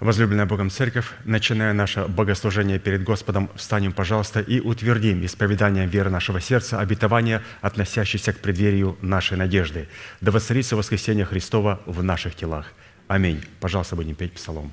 Возлюбленная Богом Церковь, начиная наше богослужение перед Господом, встанем, пожалуйста, и утвердим исповеданием веры нашего сердца обетование, относящееся к преддверию нашей надежды. Да воцарится воскресение Христова в наших телах. Аминь. Пожалуйста, будем петь псалом.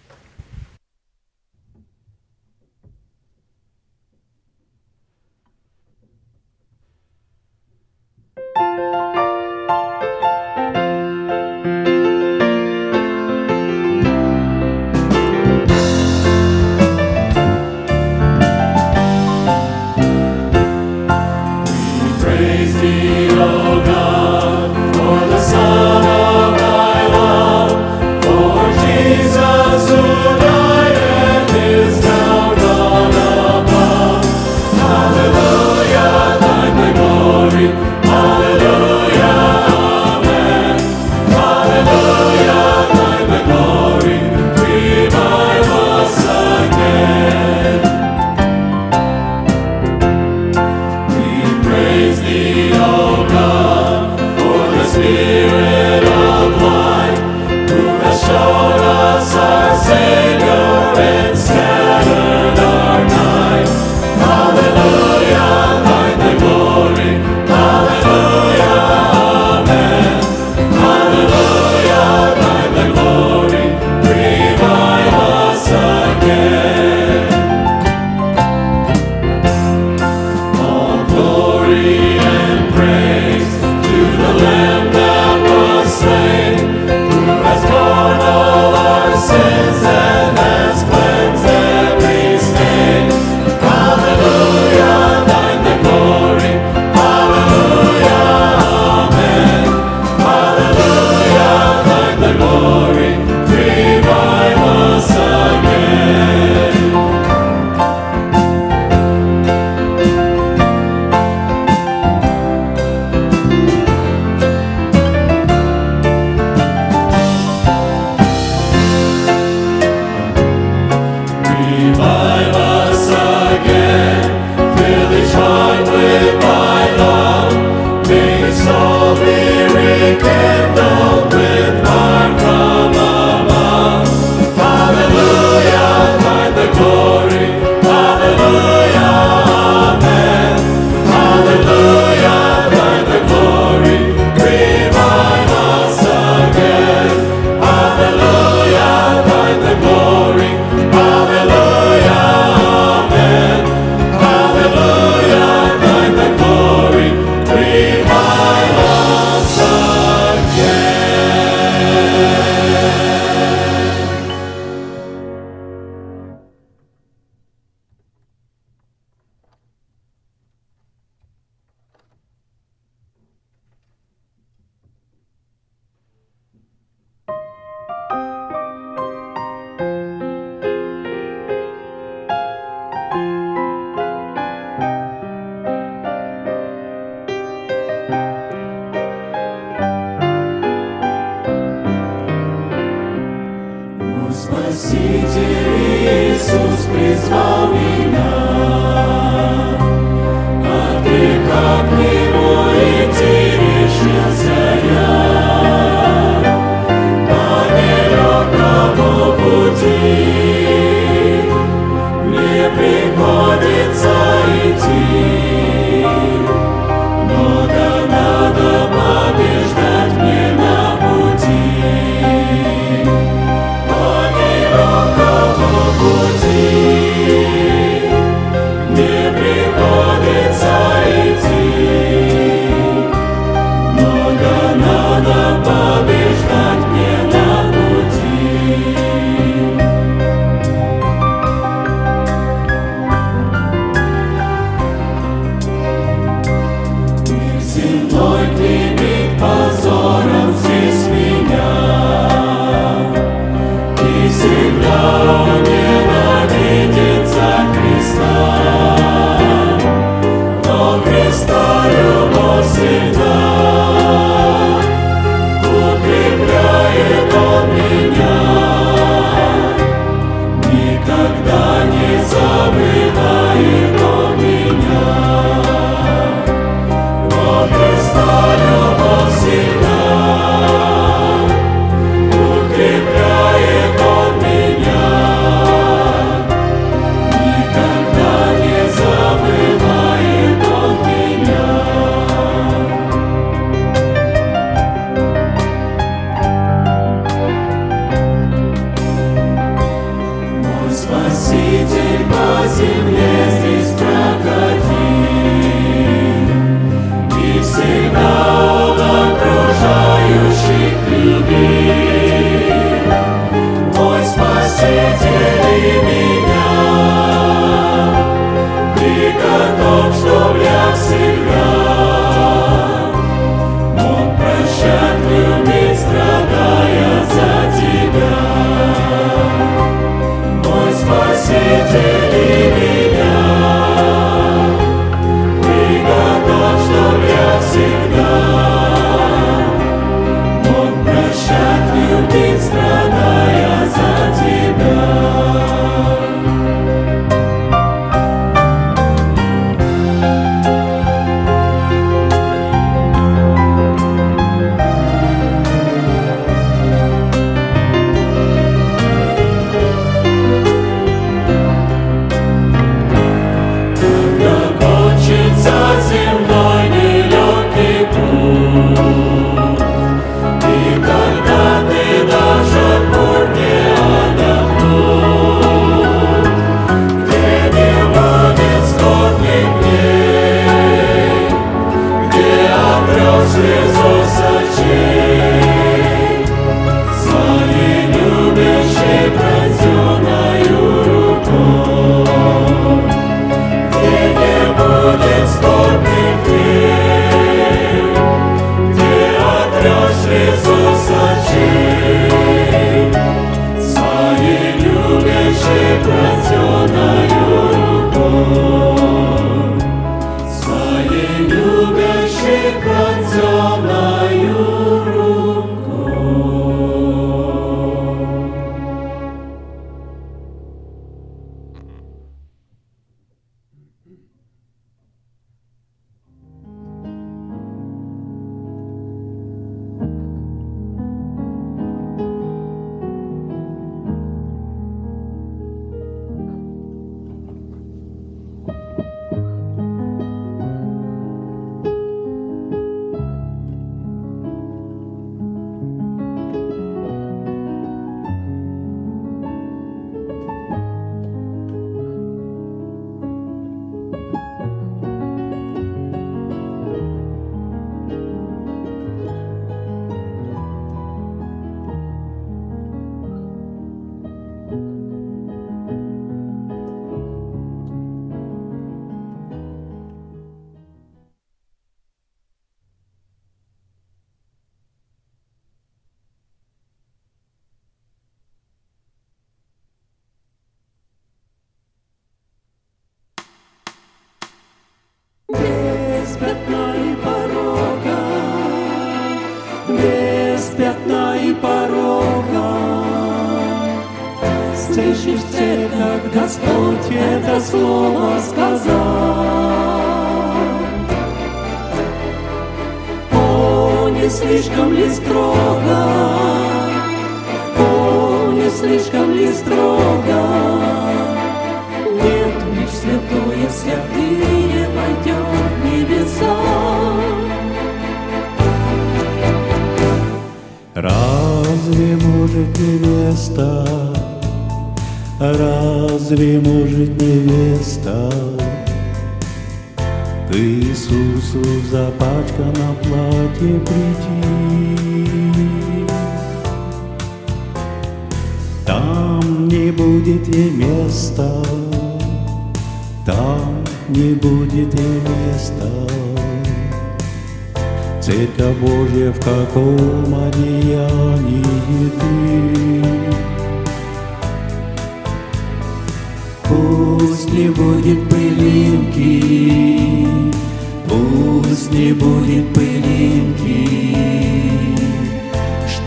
It's the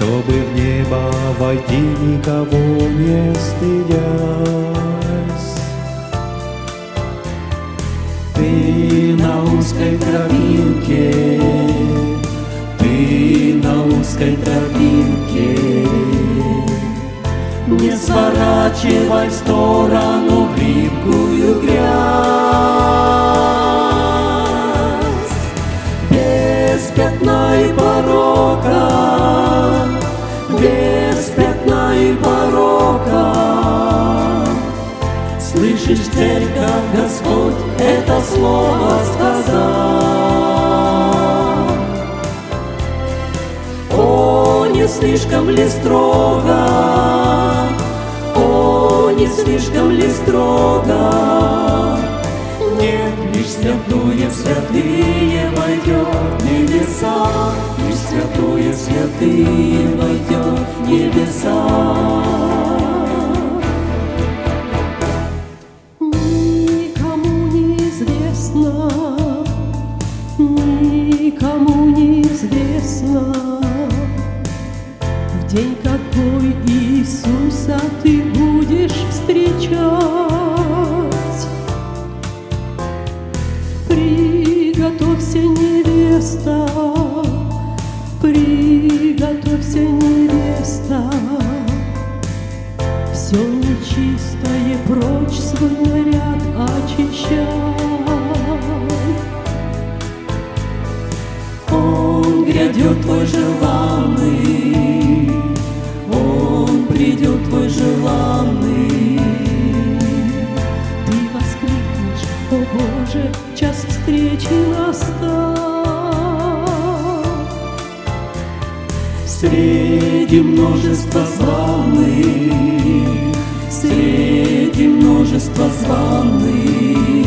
Чтобы в небо войти никого не стыдясь. Ты на узкой тропинке, ты на узкой тропинке, Не сворачивай в сторону в липкую грязь. Без пятна и порока Слышишь, церковь, Господь это слово сказал. О, не слишком ли строго, О, не слишком ли строго, Нет, лишь святые святые войдет небеса, Лишь святые святые войдет небеса. небеса. В день какой Иисуса ты будешь встречать. Приготовься, невеста, приготовься, невеста. Все нечистое прочь свой наряд очищай. Он грядет твой желанный, Он придет твой желанный. Ты воскликнешь, о Боже, час встречи настал. Среди множества званых, Среди множества званых,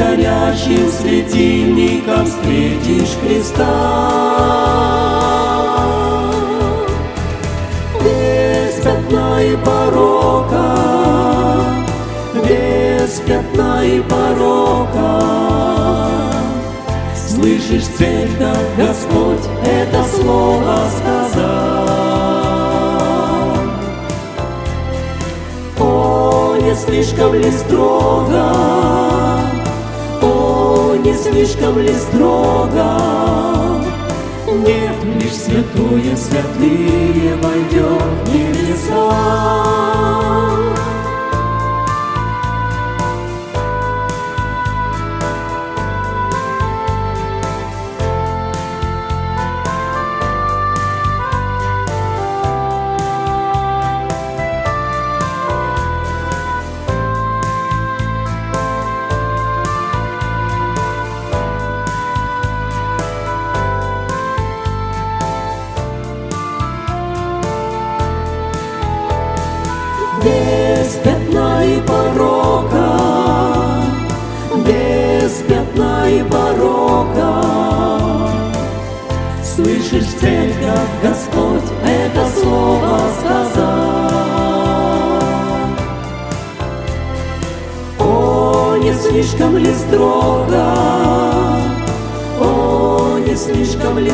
горящим светильником встретишь Христа. Без пятна и порока, без пятна и порока, Слышишь, церковь, Господь это слово сказал. О, не слишком ли строго, не слишком ли строго, Нет, лишь святое святые войдет небеса.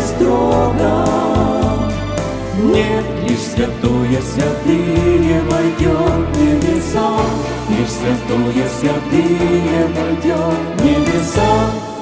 Строго, нет, лишь святое святые войдет в небеса, Лишь святое святые войдет в небеса.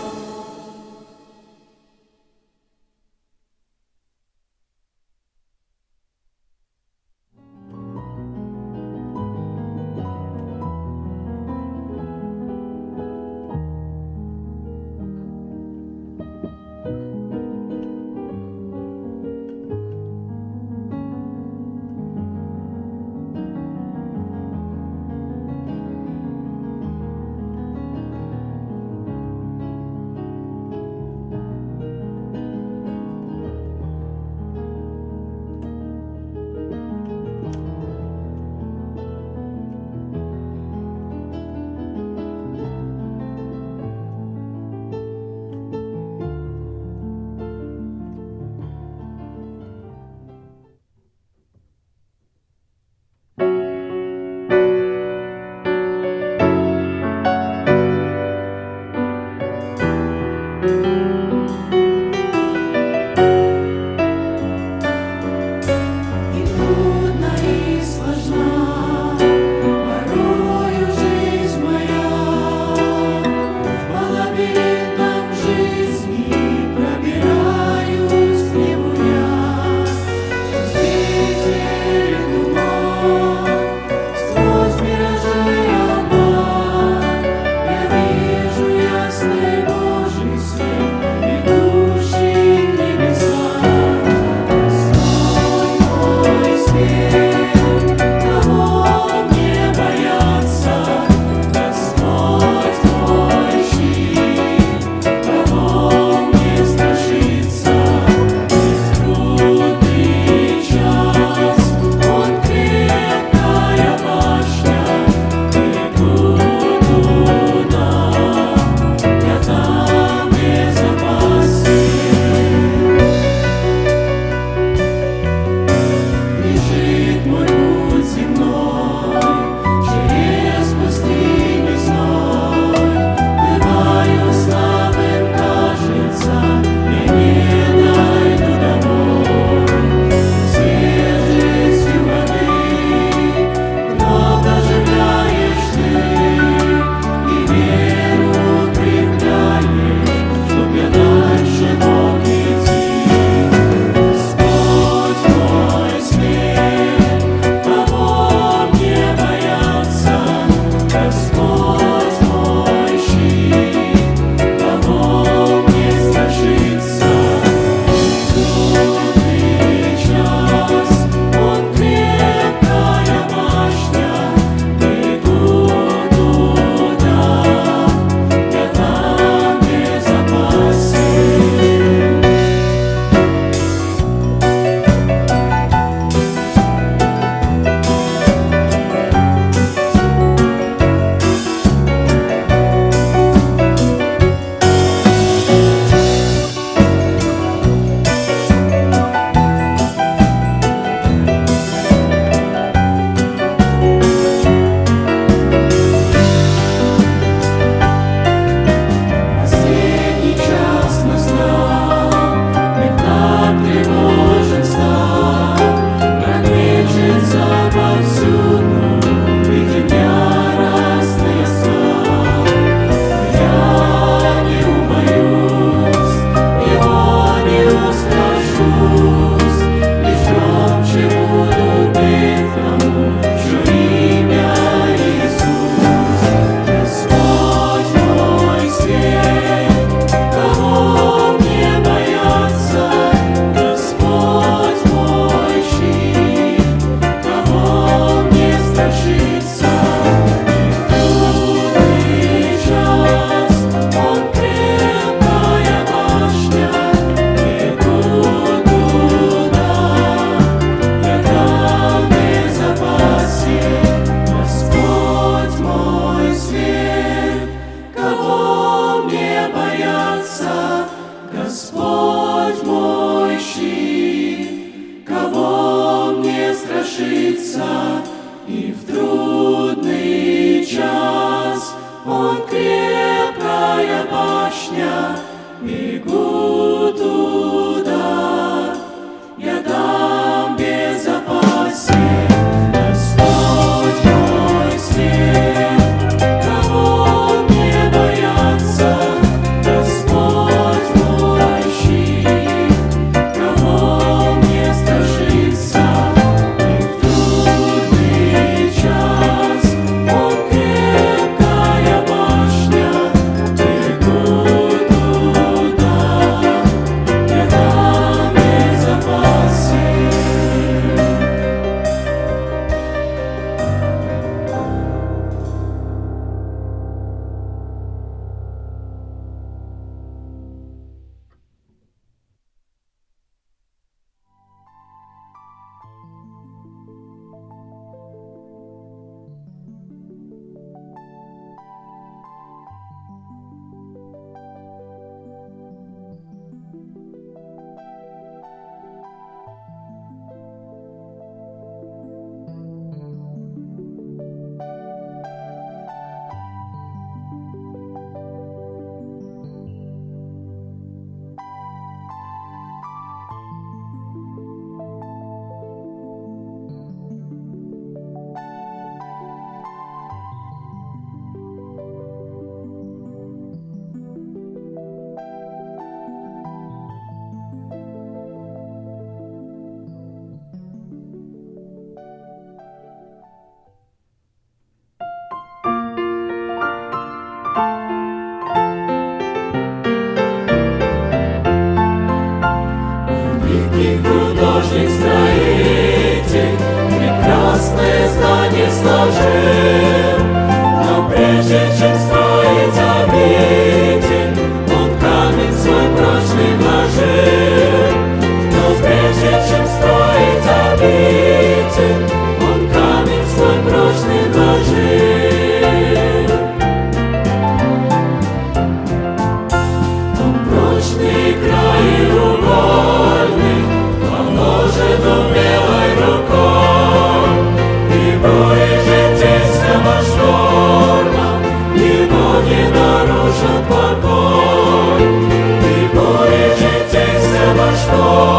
Señor.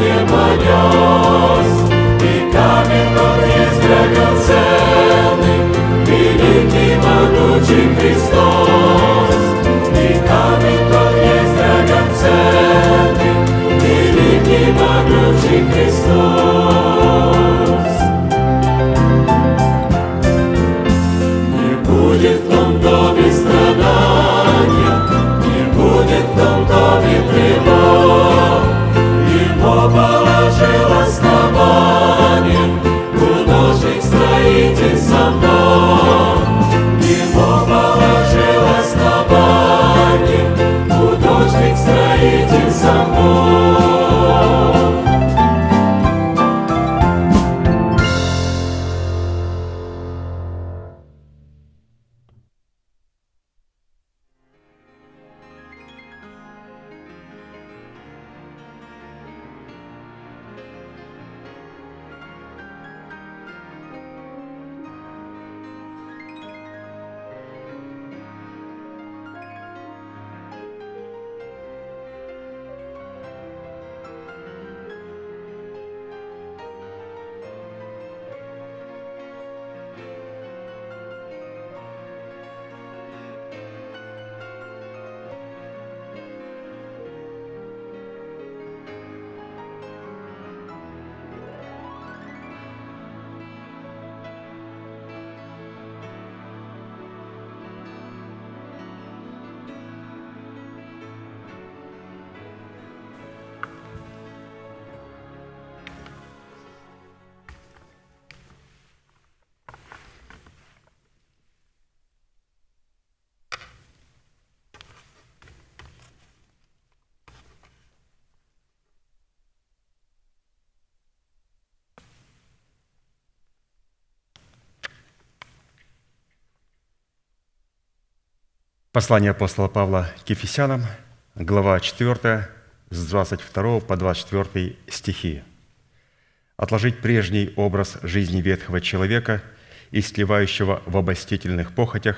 Небо нес, И камень тот есть драгоценный, Великий могучий Христос. И камень тот есть драгоценный, Великий могучий Христос. Положил основание Послание апостола Павла к Ефесянам, глава 4, с 22 по 24 стихи. «Отложить прежний образ жизни ветхого человека, истлевающего в обостительных похотях,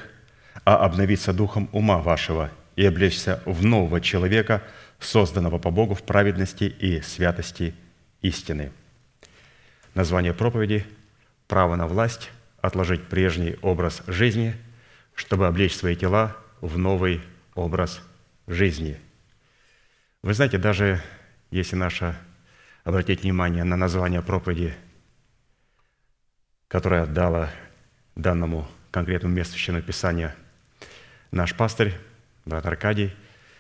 а обновиться духом ума вашего и облечься в нового человека, созданного по Богу в праведности и святости истины». Название проповеди «Право на власть. Отложить прежний образ жизни, чтобы облечь свои тела в новый образ жизни. Вы знаете, даже если наше обратить внимание на название проповеди, которое дала данному конкретному месту Священного Писания наш пастырь, брат Аркадий,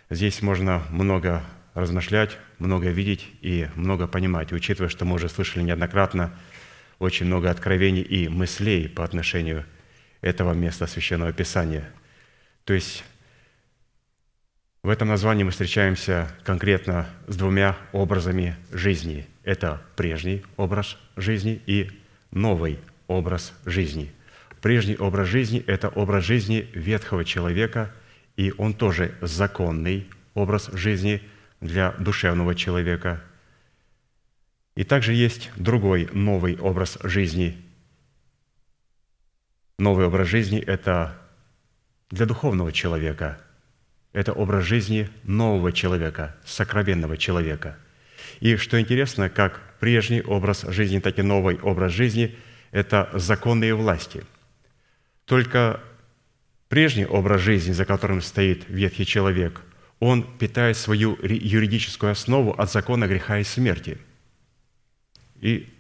здесь можно много размышлять, много видеть и много понимать, учитывая, что мы уже слышали неоднократно очень много откровений и мыслей по отношению этого места Священного Писания – то есть в этом названии мы встречаемся конкретно с двумя образами жизни. Это прежний образ жизни и новый образ жизни. Прежний образ жизни – это образ жизни ветхого человека, и он тоже законный образ жизни для душевного человека. И также есть другой новый образ жизни. Новый образ жизни – это для духовного человека. Это образ жизни нового человека, сокровенного человека. И что интересно, как прежний образ жизни, так и новый образ жизни – это законные власти. Только прежний образ жизни, за которым стоит ветхий человек, он питает свою юридическую основу от закона греха и смерти. И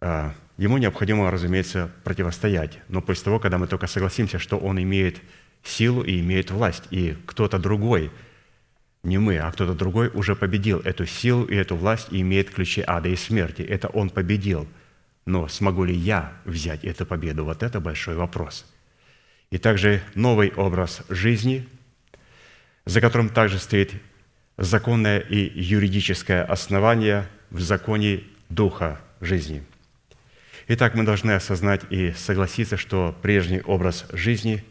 а, ему необходимо, разумеется, противостоять. Но после того, когда мы только согласимся, что он имеет силу и имеет власть, и кто-то другой, не мы, а кто-то другой уже победил эту силу и эту власть и имеет ключи ада и смерти. Это он победил. Но смогу ли я взять эту победу? Вот это большой вопрос. И также новый образ жизни, за которым также стоит законное и юридическое основание в законе Духа жизни – Итак, мы должны осознать и согласиться, что прежний образ жизни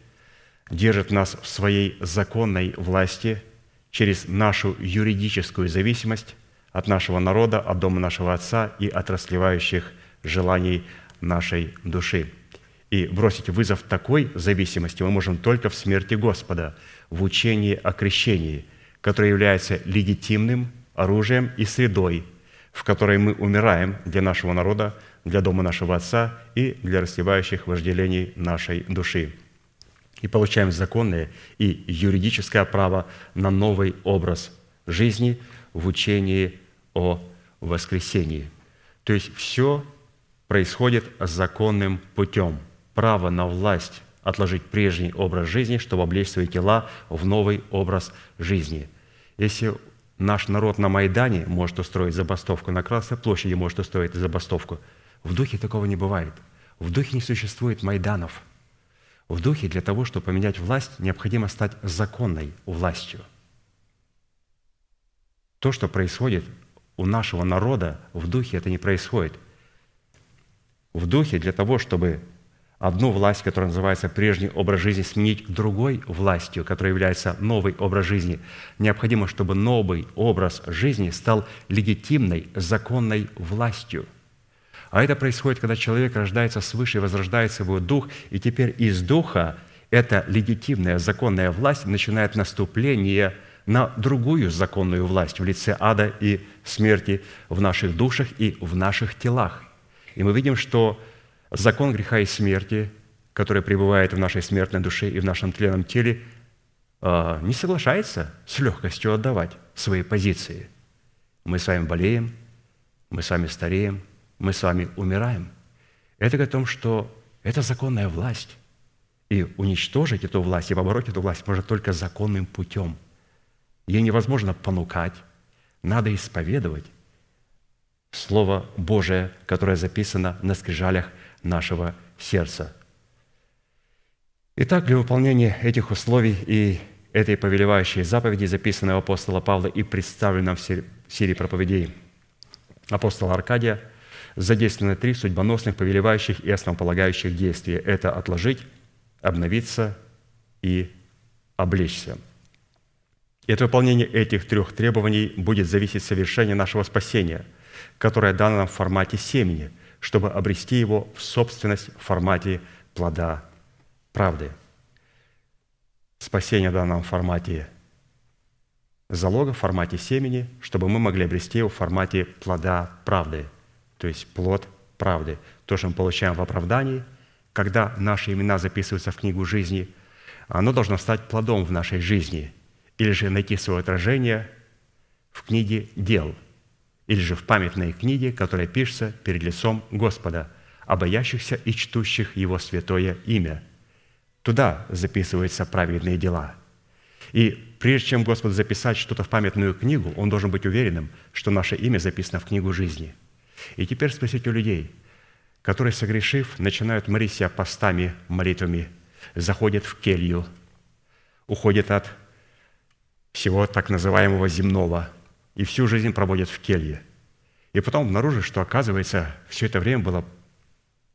держит нас в своей законной власти через нашу юридическую зависимость от нашего народа, от дома нашего Отца и от расливающих желаний нашей души. И бросить вызов такой зависимости мы можем только в смерти Господа, в учении о крещении, которое является легитимным оружием и средой, в которой мы умираем для нашего народа, для дома нашего Отца и для растевающих вожделений нашей души. И получаем законное и юридическое право на новый образ жизни в учении о воскресении. То есть все происходит законным путем. Право на власть отложить прежний образ жизни, чтобы облечь свои тела в новый образ жизни. Если наш народ на Майдане может устроить забастовку, на Красной площади может устроить забастовку, в духе такого не бывает. В духе не существует Майданов. В духе для того, чтобы поменять власть, необходимо стать законной властью. То, что происходит у нашего народа, в духе это не происходит. В духе для того, чтобы одну власть, которая называется прежний образ жизни, сменить другой властью, которая является новый образ жизни, необходимо, чтобы новый образ жизни стал легитимной, законной властью. А это происходит, когда человек рождается свыше, возрождается его дух, и теперь из духа эта легитимная, законная власть начинает наступление на другую законную власть в лице ада и смерти в наших душах и в наших телах. И мы видим, что закон греха и смерти, который пребывает в нашей смертной душе и в нашем тленном теле, а, не соглашается с легкостью отдавать свои позиции. Мы с вами болеем, мы с вами стареем, мы с вами умираем. Это говорит о том, что это законная власть. И уничтожить эту власть и побороть эту власть можно только законным путем. Ей невозможно понукать, надо исповедовать Слово Божие, которое записано на скрижалях нашего сердца. Итак, для выполнения этих условий и этой повелевающей заповеди, записанной у апостола Павла и представленной в серии проповедей апостола Аркадия, задействованы три судьбоносных, повелевающих и основополагающих действия. Это отложить, обновиться и облечься. И от выполнения этих трех требований будет зависеть совершение нашего спасения, которое дано нам в формате семени – чтобы обрести его в собственность в формате плода правды. Спасение дано нам в формате залога, в формате семени, чтобы мы могли обрести его в формате плода правды, то есть плод правды. То, что мы получаем в оправдании, когда наши имена записываются в книгу жизни, оно должно стать плодом в нашей жизни или же найти свое отражение в книге дел – или же в памятной книге, которая пишется перед лицом Господа, обоящихся и чтущих Его святое имя. Туда записываются праведные дела. И прежде чем Господу записать что-то в памятную книгу, Он должен быть уверенным, что наше имя записано в книгу жизни. И теперь спросите у людей, которые, согрешив, начинают молить себя постами, молитвами, заходят в келью, уходят от всего так называемого земного – и всю жизнь проводят в келье. И потом обнаружишь, что, оказывается, все это время было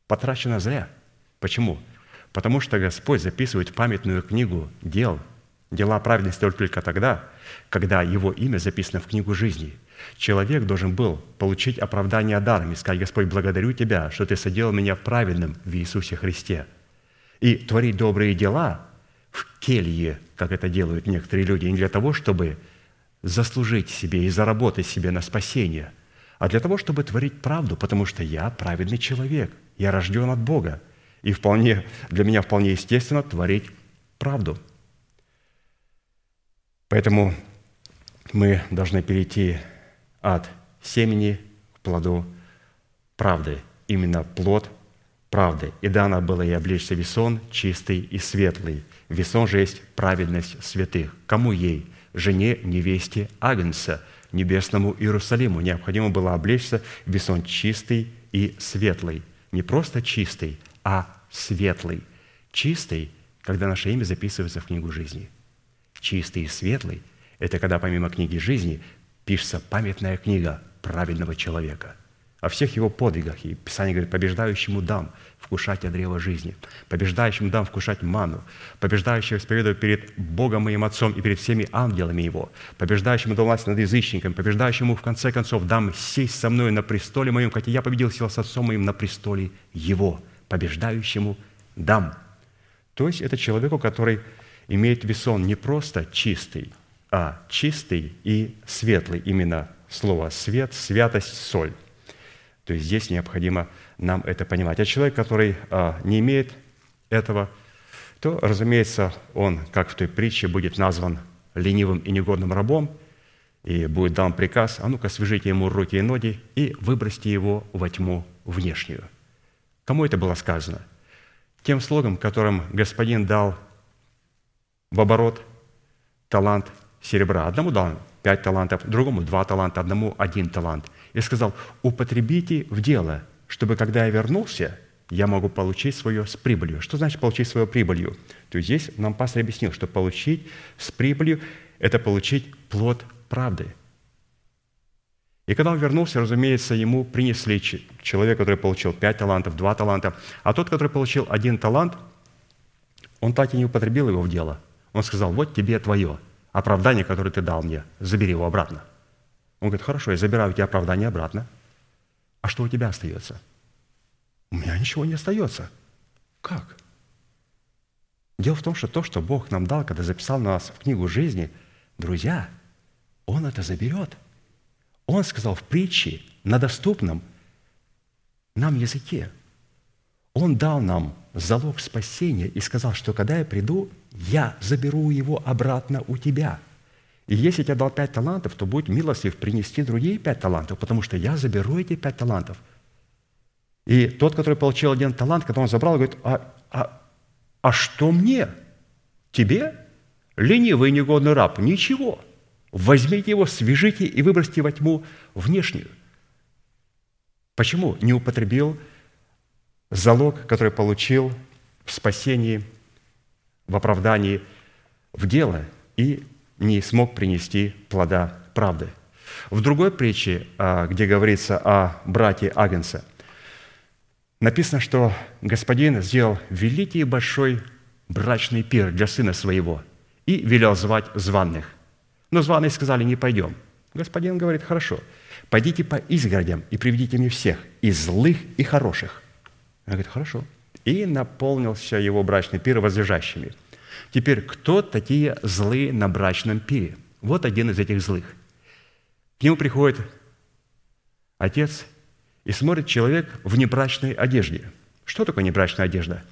потрачено зря. Почему? Потому что Господь записывает памятную книгу дел, дела праведности только тогда, когда Его имя записано в книгу жизни. Человек должен был получить оправдание даром и сказать, Господь, благодарю Тебя, что Ты соделал меня праведным в Иисусе Христе. И творить добрые дела в келье, как это делают некоторые люди, не для того, чтобы заслужить себе и заработать себе на спасение, а для того, чтобы творить правду, потому что я праведный человек, я рожден от Бога, и вполне, для меня вполне естественно творить правду. Поэтому мы должны перейти от семени к плоду правды, именно плод правды. И дано было и облечься весон чистый и светлый. Весон же есть праведность святых. Кому ей? жене, невесте Агнца, небесному Иерусалиму. Необходимо было облечься весон чистый и светлый. Не просто чистый, а светлый. Чистый, когда наше имя записывается в книгу жизни. Чистый и светлый – это когда помимо книги жизни пишется памятная книга праведного человека. о всех его подвигах. И Писание говорит, побеждающему дам вкушать от древа жизни, побеждающему дам вкушать ману, побеждающему исповедую перед Богом моим Отцом и перед всеми ангелами Его, побеждающему дам власть над язычником, побеждающему в конце концов дам сесть со мной на престоле моем, и я победил сел с Отцом моим на престоле Его, побеждающему дам. То есть это человеку, который имеет весон не просто чистый, а чистый и светлый. Именно слово «свет», «святость», «соль». То есть здесь необходимо нам это понимать. А человек, который а, не имеет этого, то, разумеется, он, как в той притче, будет назван ленивым и негодным рабом, и будет дан приказ, а ну-ка свяжите ему руки и ноги и выбросьте его во тьму внешнюю. Кому это было сказано? Тем слугам, которым господин дал в оборот талант серебра. Одному дал пять талантов, другому два таланта, одному один талант. И сказал, употребите в дело, чтобы когда я вернулся, я могу получить свое с прибылью. Что значит получить свою прибылью? То есть здесь нам пастор объяснил, что получить с прибылью – это получить плод правды. И когда он вернулся, разумеется, ему принесли человек, который получил пять талантов, два таланта, а тот, который получил один талант, он так и не употребил его в дело. Он сказал, вот тебе твое – оправдание, которое ты дал мне, забери его обратно. Он говорит, хорошо, я забираю у тебя оправдание обратно. А что у тебя остается? У меня ничего не остается. Как? Дело в том, что то, что Бог нам дал, когда записал нас в книгу жизни, друзья, Он это заберет. Он сказал в притче на доступном нам языке. Он дал нам залог спасения и сказал, что когда я приду, я заберу его обратно у тебя. И если я дал пять талантов, то будь милостив принести другие пять талантов, потому что я заберу эти пять талантов. И тот, который получил один талант, когда он забрал, говорит, а, а, а что мне? Тебе? Ленивый негодный раб. Ничего. Возьмите его, свяжите и выбросьте во тьму внешнюю. Почему не употребил залог, который получил в спасении, в оправдании, в дело и не смог принести плода правды. В другой притче, а, где говорится о брате Агенса, написано, что господин сделал великий и большой брачный пир для сына своего и велел звать званных. Но званые сказали, не пойдем. Господин говорит, хорошо, пойдите по изгородям и приведите мне всех, и злых, и хороших. Он говорит, хорошо. И наполнился его брачный пир возлежащими. Теперь, кто такие злые на брачном пире? Вот один из этих злых. К нему приходит отец и смотрит человек в небрачной одежде. Что такое небрачная одежда?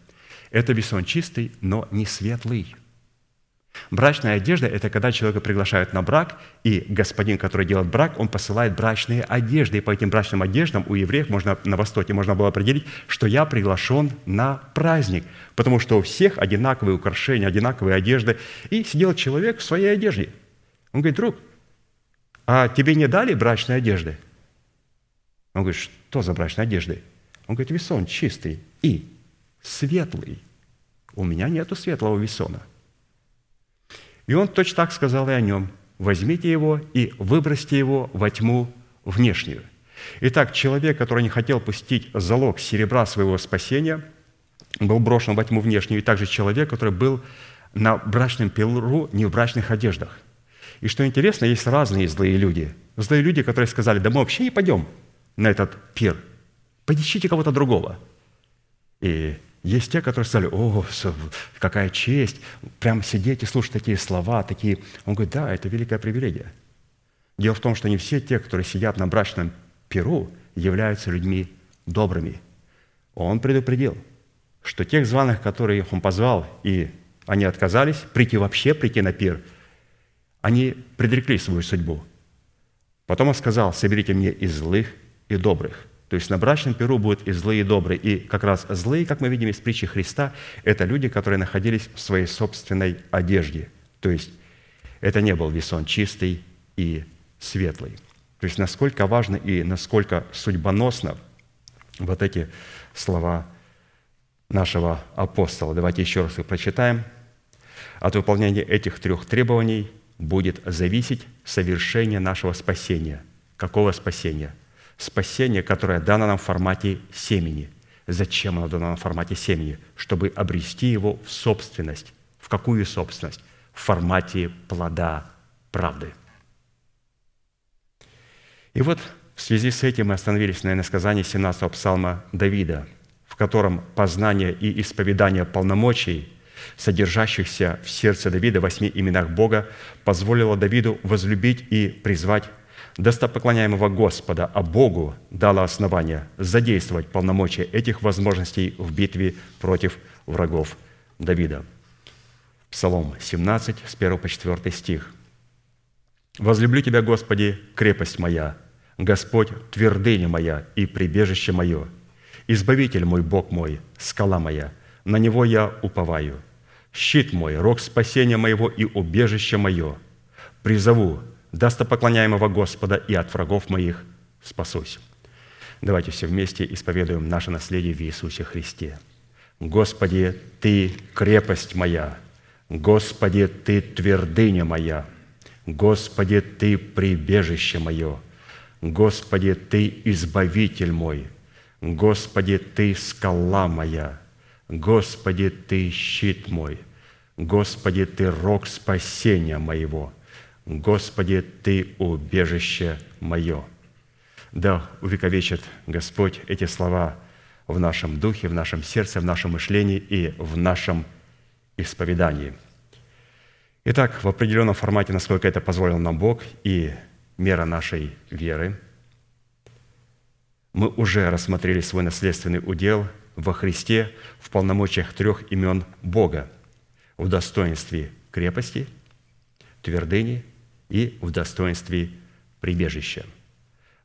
Это весон чистый, но не светлый – Брачная одежда – это когда человека приглашают на брак, и господин, который делает брак, он посылает брачные одежды. И по этим брачным одеждам у евреев можно, на Востоке можно было определить, что я приглашен на праздник, потому что у всех одинаковые украшения, одинаковые одежды. И сидел человек в своей одежде. Он говорит, друг, а тебе не дали брачной одежды? Он говорит, что за брачная одежда? Он говорит, весон чистый и светлый. У меня нету светлого весона – и он точно так сказал и о нем. Возьмите его и выбросьте его во тьму внешнюю. Итак, человек, который не хотел пустить залог серебра своего спасения, был брошен во тьму внешнюю, и также человек, который был на брачном пилру не в брачных одеждах. И что интересно, есть разные злые люди. Злые люди, которые сказали, да мы вообще не пойдем на этот пир. Подищите кого-то другого. И есть те, которые сказали, о, какая честь, прям сидеть и слушать такие слова, такие. Он говорит, да, это великая привилегия. Дело в том, что не все те, которые сидят на брачном перу, являются людьми добрыми. Он предупредил, что тех званых, которых он позвал, и они отказались прийти вообще, прийти на пир, они предрекли свою судьбу. Потом он сказал, соберите мне и злых, и добрых – то есть на брачном перу будут и злые, и добрые. И как раз злые, как мы видим из притчи Христа, это люди, которые находились в своей собственной одежде. То есть это не был весон чистый и светлый. То есть насколько важно и насколько судьбоносно вот эти слова нашего апостола. Давайте еще раз их прочитаем. От выполнения этих трех требований будет зависеть совершение нашего спасения. Какого спасения? Спасение, которое дано нам в формате семени. Зачем оно дано нам в формате семени? Чтобы обрести его в собственность. В какую собственность? В формате плода правды. И вот в связи с этим мы остановились на иносказании 17-го псалма Давида, в котором познание и исповедание полномочий, содержащихся в сердце Давида восьми именах Бога, позволило Давиду возлюбить и призвать достопоклоняемого Господа, а Богу дало основание задействовать полномочия этих возможностей в битве против врагов Давида. Псалом 17, с 1 по 4 стих. «Возлюблю Тебя, Господи, крепость моя, Господь – твердыня моя и прибежище мое, Избавитель мой, Бог мой, скала моя, на Него я уповаю. Щит мой, рог спасения моего и убежище мое. Призову достопоклоняемого Господа и от врагов моих спасусь». Давайте все вместе исповедуем наше наследие в Иисусе Христе. Господи, Ты крепость моя, Господи, Ты твердыня моя, Господи, Ты прибежище мое, Господи, Ты избавитель мой, Господи, Ты скала моя, Господи, Ты щит мой, Господи, Ты рог спасения моего, Господи, Ты убежище мое. Да увековечит Господь эти слова в нашем духе, в нашем сердце, в нашем мышлении и в нашем исповедании. Итак, в определенном формате, насколько это позволил нам Бог и мера нашей веры, мы уже рассмотрели свой наследственный удел во Христе в полномочиях трех имен Бога в достоинстве крепости, твердыни и в достоинстве прибежища.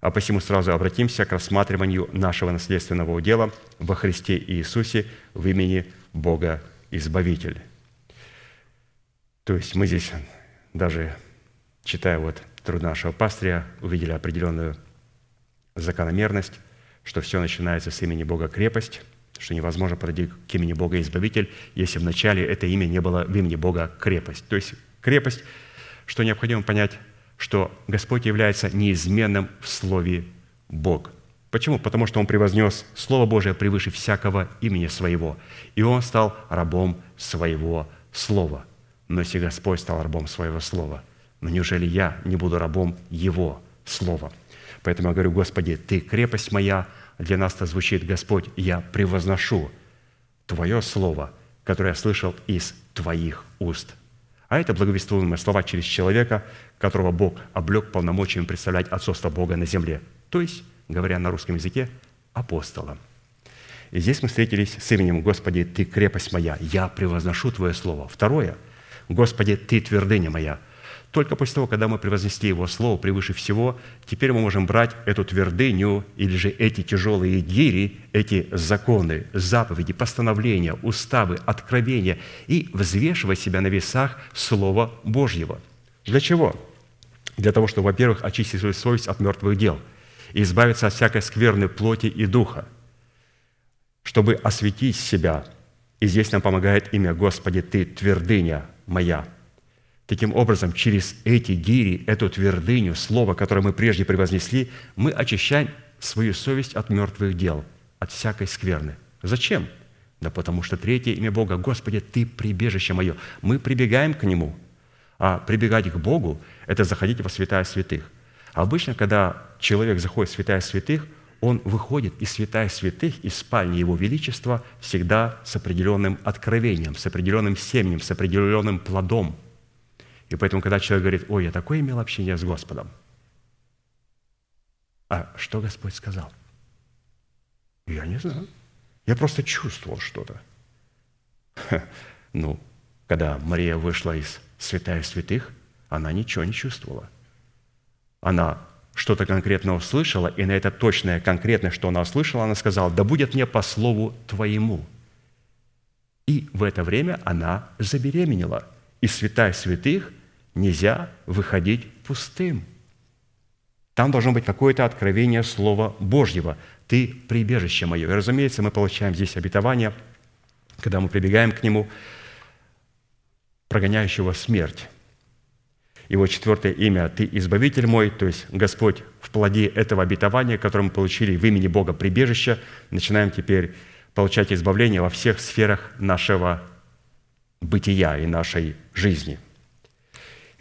А посему сразу обратимся к рассматриванию нашего наследственного удела во Христе Иисусе в имени Бога Избавитель. То есть мы здесь даже, читая вот труд нашего пастыря, увидели определенную закономерность, что все начинается с имени Бога крепость, что невозможно подойти к имени Бога Избавитель, если вначале это имя не было в имени Бога крепость. То есть крепость, что необходимо понять, что Господь является неизменным в Слове Бог. Почему? Потому что Он превознес Слово Божие превыше всякого имени Своего, и Он стал рабом Своего Слова. Но если Господь стал рабом Своего Слова, но неужели я не буду рабом Его Слова? Поэтому я говорю, Господи, Ты крепость моя, для нас это звучит, Господь, я превозношу Твое Слово, которое я слышал из Твоих уст. А это благовествуемые слова через человека, которого Бог облег полномочиями представлять отцовство Бога на земле. То есть, говоря на русском языке, апостола. И здесь мы встретились с именем «Господи, Ты крепость моя, я превозношу Твое Слово». Второе – «Господи, Ты твердыня моя, только после того, когда мы превознесли Его Слово превыше всего, теперь мы можем брать эту твердыню или же эти тяжелые гири, эти законы, заповеди, постановления, уставы, откровения и взвешивать себя на весах Слова Божьего. Для чего? Для того, чтобы, во-первых, очистить свою совесть от мертвых дел и избавиться от всякой скверной плоти и духа, чтобы осветить себя. И здесь нам помогает имя Господи, Ты твердыня моя – Таким образом, через эти гири, эту твердыню, слово, которое мы прежде превознесли, мы очищаем свою совесть от мертвых дел, от всякой скверны. Зачем? Да потому что третье имя Бога, Господи, Ты прибежище мое. Мы прибегаем к Нему, а прибегать к Богу – это заходить во святая святых. Обычно, когда человек заходит в святая святых, он выходит из святая святых, из спальни Его Величества, всегда с определенным откровением, с определенным семенем, с определенным плодом – и поэтому, когда человек говорит, ой, я такое имел общение с Господом, а что Господь сказал? Я не знаю. Я просто чувствовал что-то. Ну, когда Мария вышла из святая святых, она ничего не чувствовала. Она что-то конкретно услышала, и на это точное, конкретное, что она услышала, она сказала, да будет мне по слову твоему. И в это время она забеременела. И святая святых нельзя выходить пустым. Там должно быть какое-то откровение Слова Божьего. «Ты – прибежище мое». И, разумеется, мы получаем здесь обетование, когда мы прибегаем к Нему, прогоняющего смерть. Его четвертое имя «Ты избавитель мой», то есть Господь в плоде этого обетования, которое мы получили в имени Бога прибежища, начинаем теперь получать избавление во всех сферах нашего бытия и нашей жизни.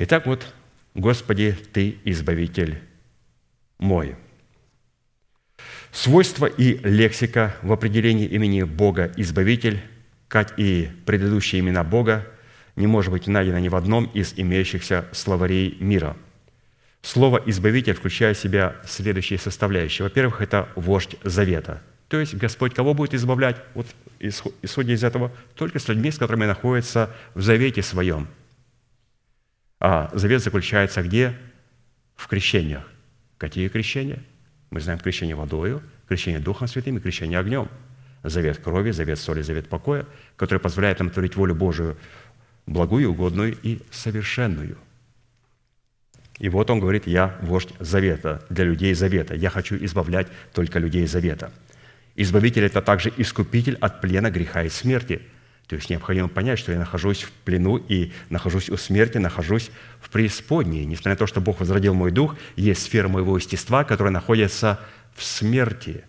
Итак, вот, Господи, Ты избавитель мой. Свойства и лексика в определении имени Бога Избавитель, как и предыдущие имена Бога, не может быть найдено ни в одном из имеющихся словарей мира. Слово «избавитель» включает в себя следующие составляющие. Во-первых, это вождь завета. То есть Господь кого будет избавлять? Вот исходя из этого, только с людьми, с которыми находится в завете своем. А завет заключается где? В крещениях. Какие крещения? Мы знаем крещение водою, крещение Духом Святым и крещение огнем. Завет крови, завет соли, завет покоя, который позволяет нам творить волю Божию благую, угодную и совершенную. И вот он говорит, я вождь завета, для людей завета. Я хочу избавлять только людей завета. Избавитель – это также искупитель от плена греха и смерти. То есть необходимо понять, что я нахожусь в плену и нахожусь у смерти, нахожусь в преисподней. Несмотря на то, что Бог возродил мой дух, есть сфера моего естества, которая находится в смерти.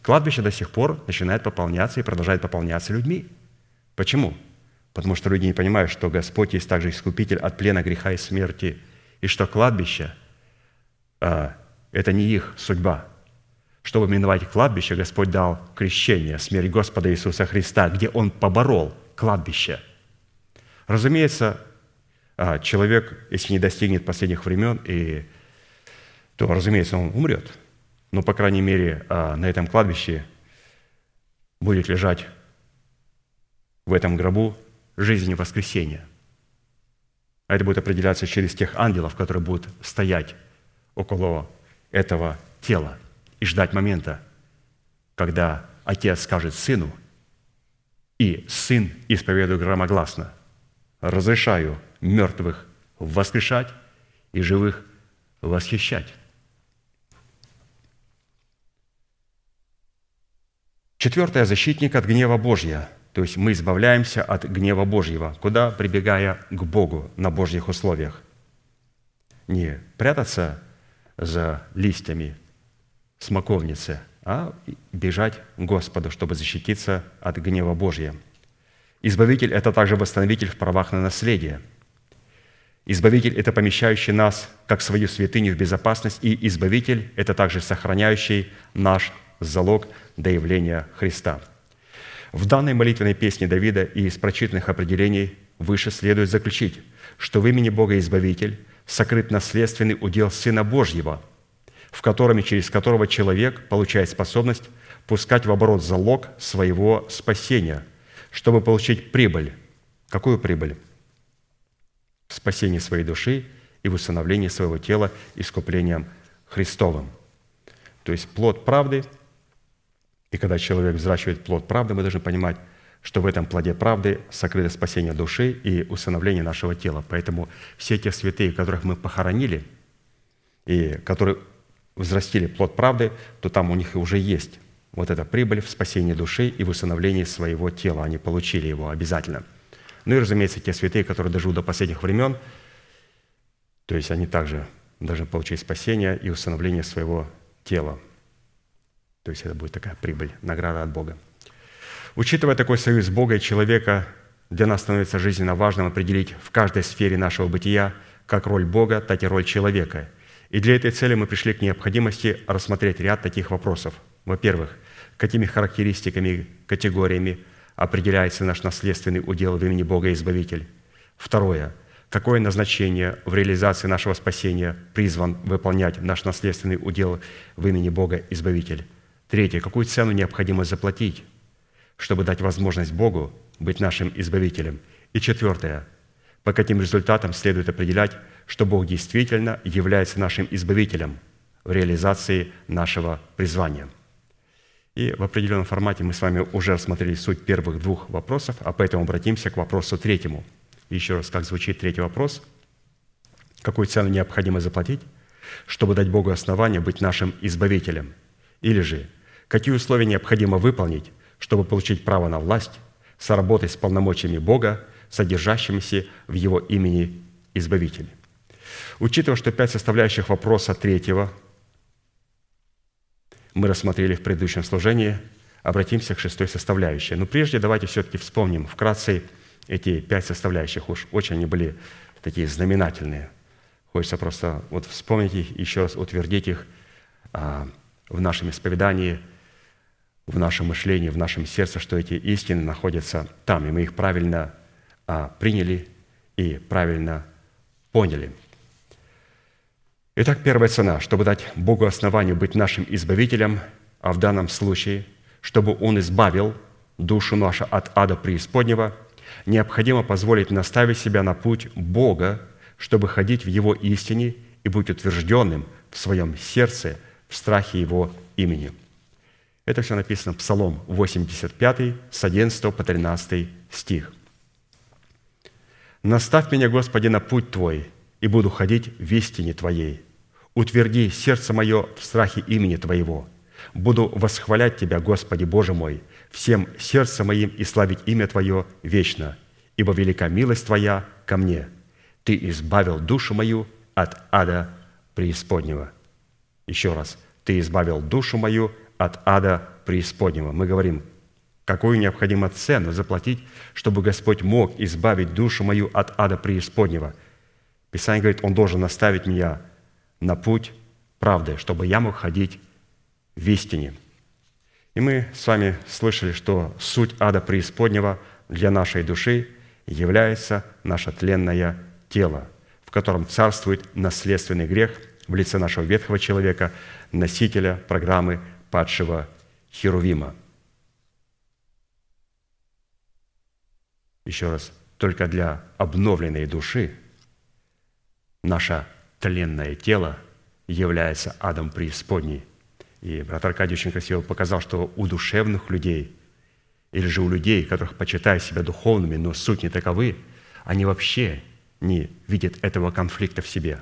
Кладбище до сих пор начинает пополняться и продолжает пополняться людьми. Почему? Потому что люди не понимают, что Господь есть также искупитель от плена греха и смерти, и что кладбище а, – это не их судьба. Чтобы миновать кладбище, Господь дал крещение, смерть Господа Иисуса Христа, где Он поборол кладбище. Разумеется, а, человек, если не достигнет последних времен, и, то, разумеется, он умрет. Но, по крайней мере, а, на этом кладбище будет лежать в этом гробу жизни воскресения. А это будет определяться через тех ангелов, которые будут стоять около этого тела и ждать момента, когда отец скажет сыну, и сын исповедует громогласно, разрешаю мертвых воскрешать и живых восхищать. Четвертое – защитник от гнева Божья – то есть мы избавляемся от гнева Божьего. Куда? Прибегая к Богу на Божьих условиях. Не прятаться за листьями смоковницы, а бежать к Господу, чтобы защититься от гнева Божьего. Избавитель – это также восстановитель в правах на наследие. Избавитель – это помещающий нас, как свою святыню, в безопасность, и избавитель – это также сохраняющий наш залог до явления Христа – в данной молитвенной песне Давида и из прочитанных определений выше следует заключить, что в имени Бога Избавитель сокрыт наследственный удел Сына Божьего, в котором и через которого человек получает способность пускать в оборот залог своего спасения, чтобы получить прибыль. Какую прибыль? В спасении своей души и в установлении своего тела искуплением Христовым. То есть плод правды – и когда человек взращивает плод правды, мы должны понимать, что в этом плоде правды сокрыто спасение души и усыновление нашего тела. Поэтому все те святые, которых мы похоронили, и которые взрастили плод правды, то там у них уже есть вот эта прибыль в спасении души и в усыновлении своего тела. Они получили его обязательно. Ну и, разумеется, те святые, которые доживут до последних времен, то есть они также должны получить спасение и усыновление своего тела – то есть это будет такая прибыль, награда от Бога. Учитывая такой союз Бога и человека, для нас становится жизненно важным определить в каждой сфере нашего бытия как роль Бога, так и роль человека. И для этой цели мы пришли к необходимости рассмотреть ряд таких вопросов. Во-первых, какими характеристиками, категориями определяется наш наследственный удел в имени Бога Избавитель. Второе. Какое назначение в реализации нашего спасения призван выполнять наш наследственный удел в имени Бога Избавитель. Третье. Какую цену необходимо заплатить, чтобы дать возможность Богу быть нашим избавителем? И четвертое. По каким результатам следует определять, что Бог действительно является нашим избавителем в реализации нашего призвания? И в определенном формате мы с вами уже рассмотрели суть первых двух вопросов, а поэтому обратимся к вопросу третьему. Еще раз, как звучит третий вопрос? Какую цену необходимо заплатить, чтобы дать Богу основание быть нашим избавителем? Или же, какие условия необходимо выполнить, чтобы получить право на власть, соработать с полномочиями Бога, содержащимися в Его имени избавитель. Учитывая, что пять составляющих вопроса третьего мы рассмотрели в предыдущем служении, обратимся к шестой составляющей. Но прежде давайте все-таки вспомним вкратце эти пять составляющих. Уж очень они были такие знаменательные. Хочется просто вот вспомнить их, еще раз утвердить их а, в нашем исповедании, в нашем мышлении, в нашем сердце, что эти истины находятся там, и мы их правильно а, приняли и правильно поняли. Итак, первая цена, чтобы дать Богу основанию быть нашим избавителем, а в данном случае, чтобы Он избавил душу нашу от ада преисподнего, необходимо позволить наставить себя на путь Бога, чтобы ходить в Его истине и быть утвержденным в своем сердце в страхе Его имени. Это все написано в Псалом 85, с 11 по 13 стих. Наставь меня, Господи, на путь Твой, и буду ходить в истине Твоей. Утверди сердце мое в страхе имени Твоего. Буду восхвалять Тебя, Господи, Боже мой, всем сердцем моим и славить имя Твое вечно, ибо велика милость Твоя ко мне. Ты избавил душу мою от ада преисподнего. Еще раз. Ты избавил душу мою от ада преисподнего. Мы говорим, какую необходимо цену заплатить, чтобы Господь мог избавить душу мою от ада преисподнего. Писание говорит, Он должен наставить меня на путь правды, чтобы я мог ходить в истине. И мы с вами слышали, что суть ада преисподнего для нашей души является наше тленное тело, в котором царствует наследственный грех в лице нашего ветхого человека, носителя программы падшего Херувима – еще раз, только для обновленной души наше тленное тело является адом преисподней. И брат Аркадий очень красиво показал, что у душевных людей или же у людей, которых почитают себя духовными, но суть не таковы, они вообще не видят этого конфликта в себе.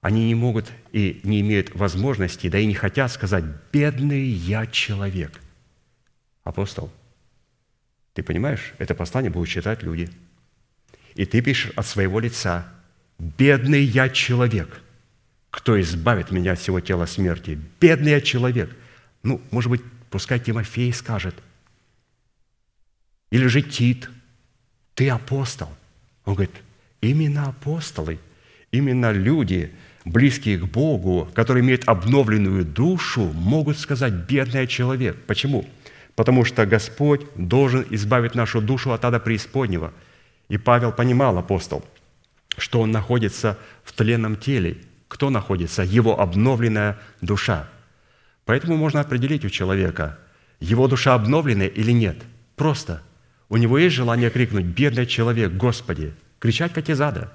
Они не могут и не имеют возможности, да и не хотят сказать «бедный я человек». Апостол – ты понимаешь, это послание будут читать люди. И ты пишешь от своего лица, «Бедный я человек, кто избавит меня от всего тела смерти? Бедный я человек». Ну, может быть, пускай Тимофей скажет. Или же Тит, ты апостол. Он говорит, именно апостолы, именно люди, близкие к Богу, которые имеют обновленную душу, могут сказать «бедный человек». Почему? потому что Господь должен избавить нашу душу от ада преисподнего. И Павел понимал, апостол, что он находится в тленном теле. Кто находится? Его обновленная душа. Поэтому можно определить у человека, его душа обновленная или нет. Просто. У него есть желание крикнуть «Бедный человек, Господи!» Кричать, как из ада.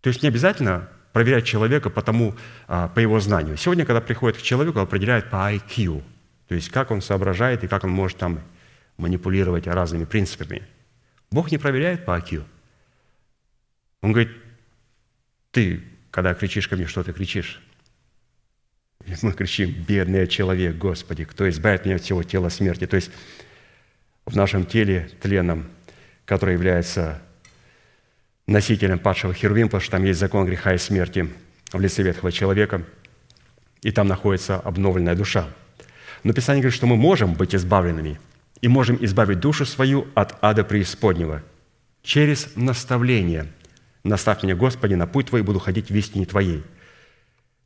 То есть не обязательно проверять человека по, тому, а, по его знанию. Сегодня, когда приходит к человеку, определяют по IQ – то есть как он соображает и как он может там манипулировать разными принципами. Бог не проверяет по IQ. Он говорит, ты, когда кричишь ко мне, что ты кричишь? И мы кричим, бедный человек, Господи, кто избавит меня от всего тела смерти. То есть в нашем теле тленном, который является носителем падшего Херувима, потому что там есть закон греха и смерти в лице ветхого человека, и там находится обновленная душа – но Писание говорит, что мы можем быть избавленными и можем избавить душу свою от ада преисподнего через наставление. «Наставь меня, Господи, на путь Твой, буду ходить в истине Твоей».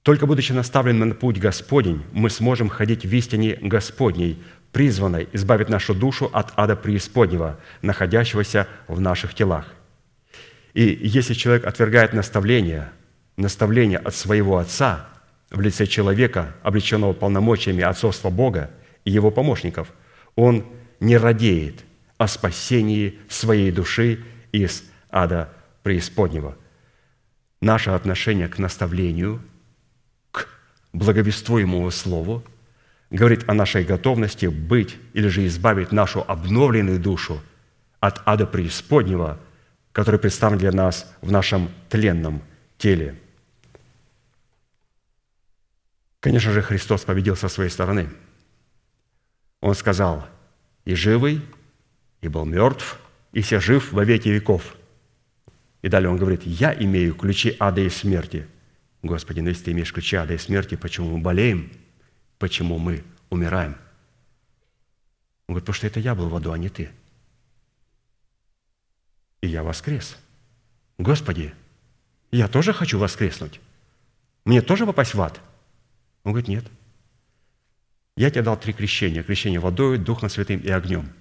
Только будучи наставлены на путь Господень, мы сможем ходить в истине Господней, призванной избавить нашу душу от ада преисподнего, находящегося в наших телах. И если человек отвергает наставление, наставление от своего Отца – в лице человека, облеченного полномочиями отцовства Бога и его помощников, он не радеет о спасении своей души из ада преисподнего. Наше отношение к наставлению, к благовествуемому слову, говорит о нашей готовности быть или же избавить нашу обновленную душу от ада преисподнего, который представлен для нас в нашем тленном теле – Конечно же, Христос победил со своей стороны. Он сказал, «И живый, и был мертв, и все жив во веки веков». И далее он говорит, я имею ключи ада и смерти. Господи, ну если ты имеешь ключи ада и смерти, почему мы болеем? Почему мы умираем? Он говорит, потому что это я был в аду, а не ты. И я воскрес. Господи, я тоже хочу воскреснуть. Мне тоже попасть в ад? Он говорит, нет. Я тебе дал три крещения. Крещение водой, Духом Святым и огнем,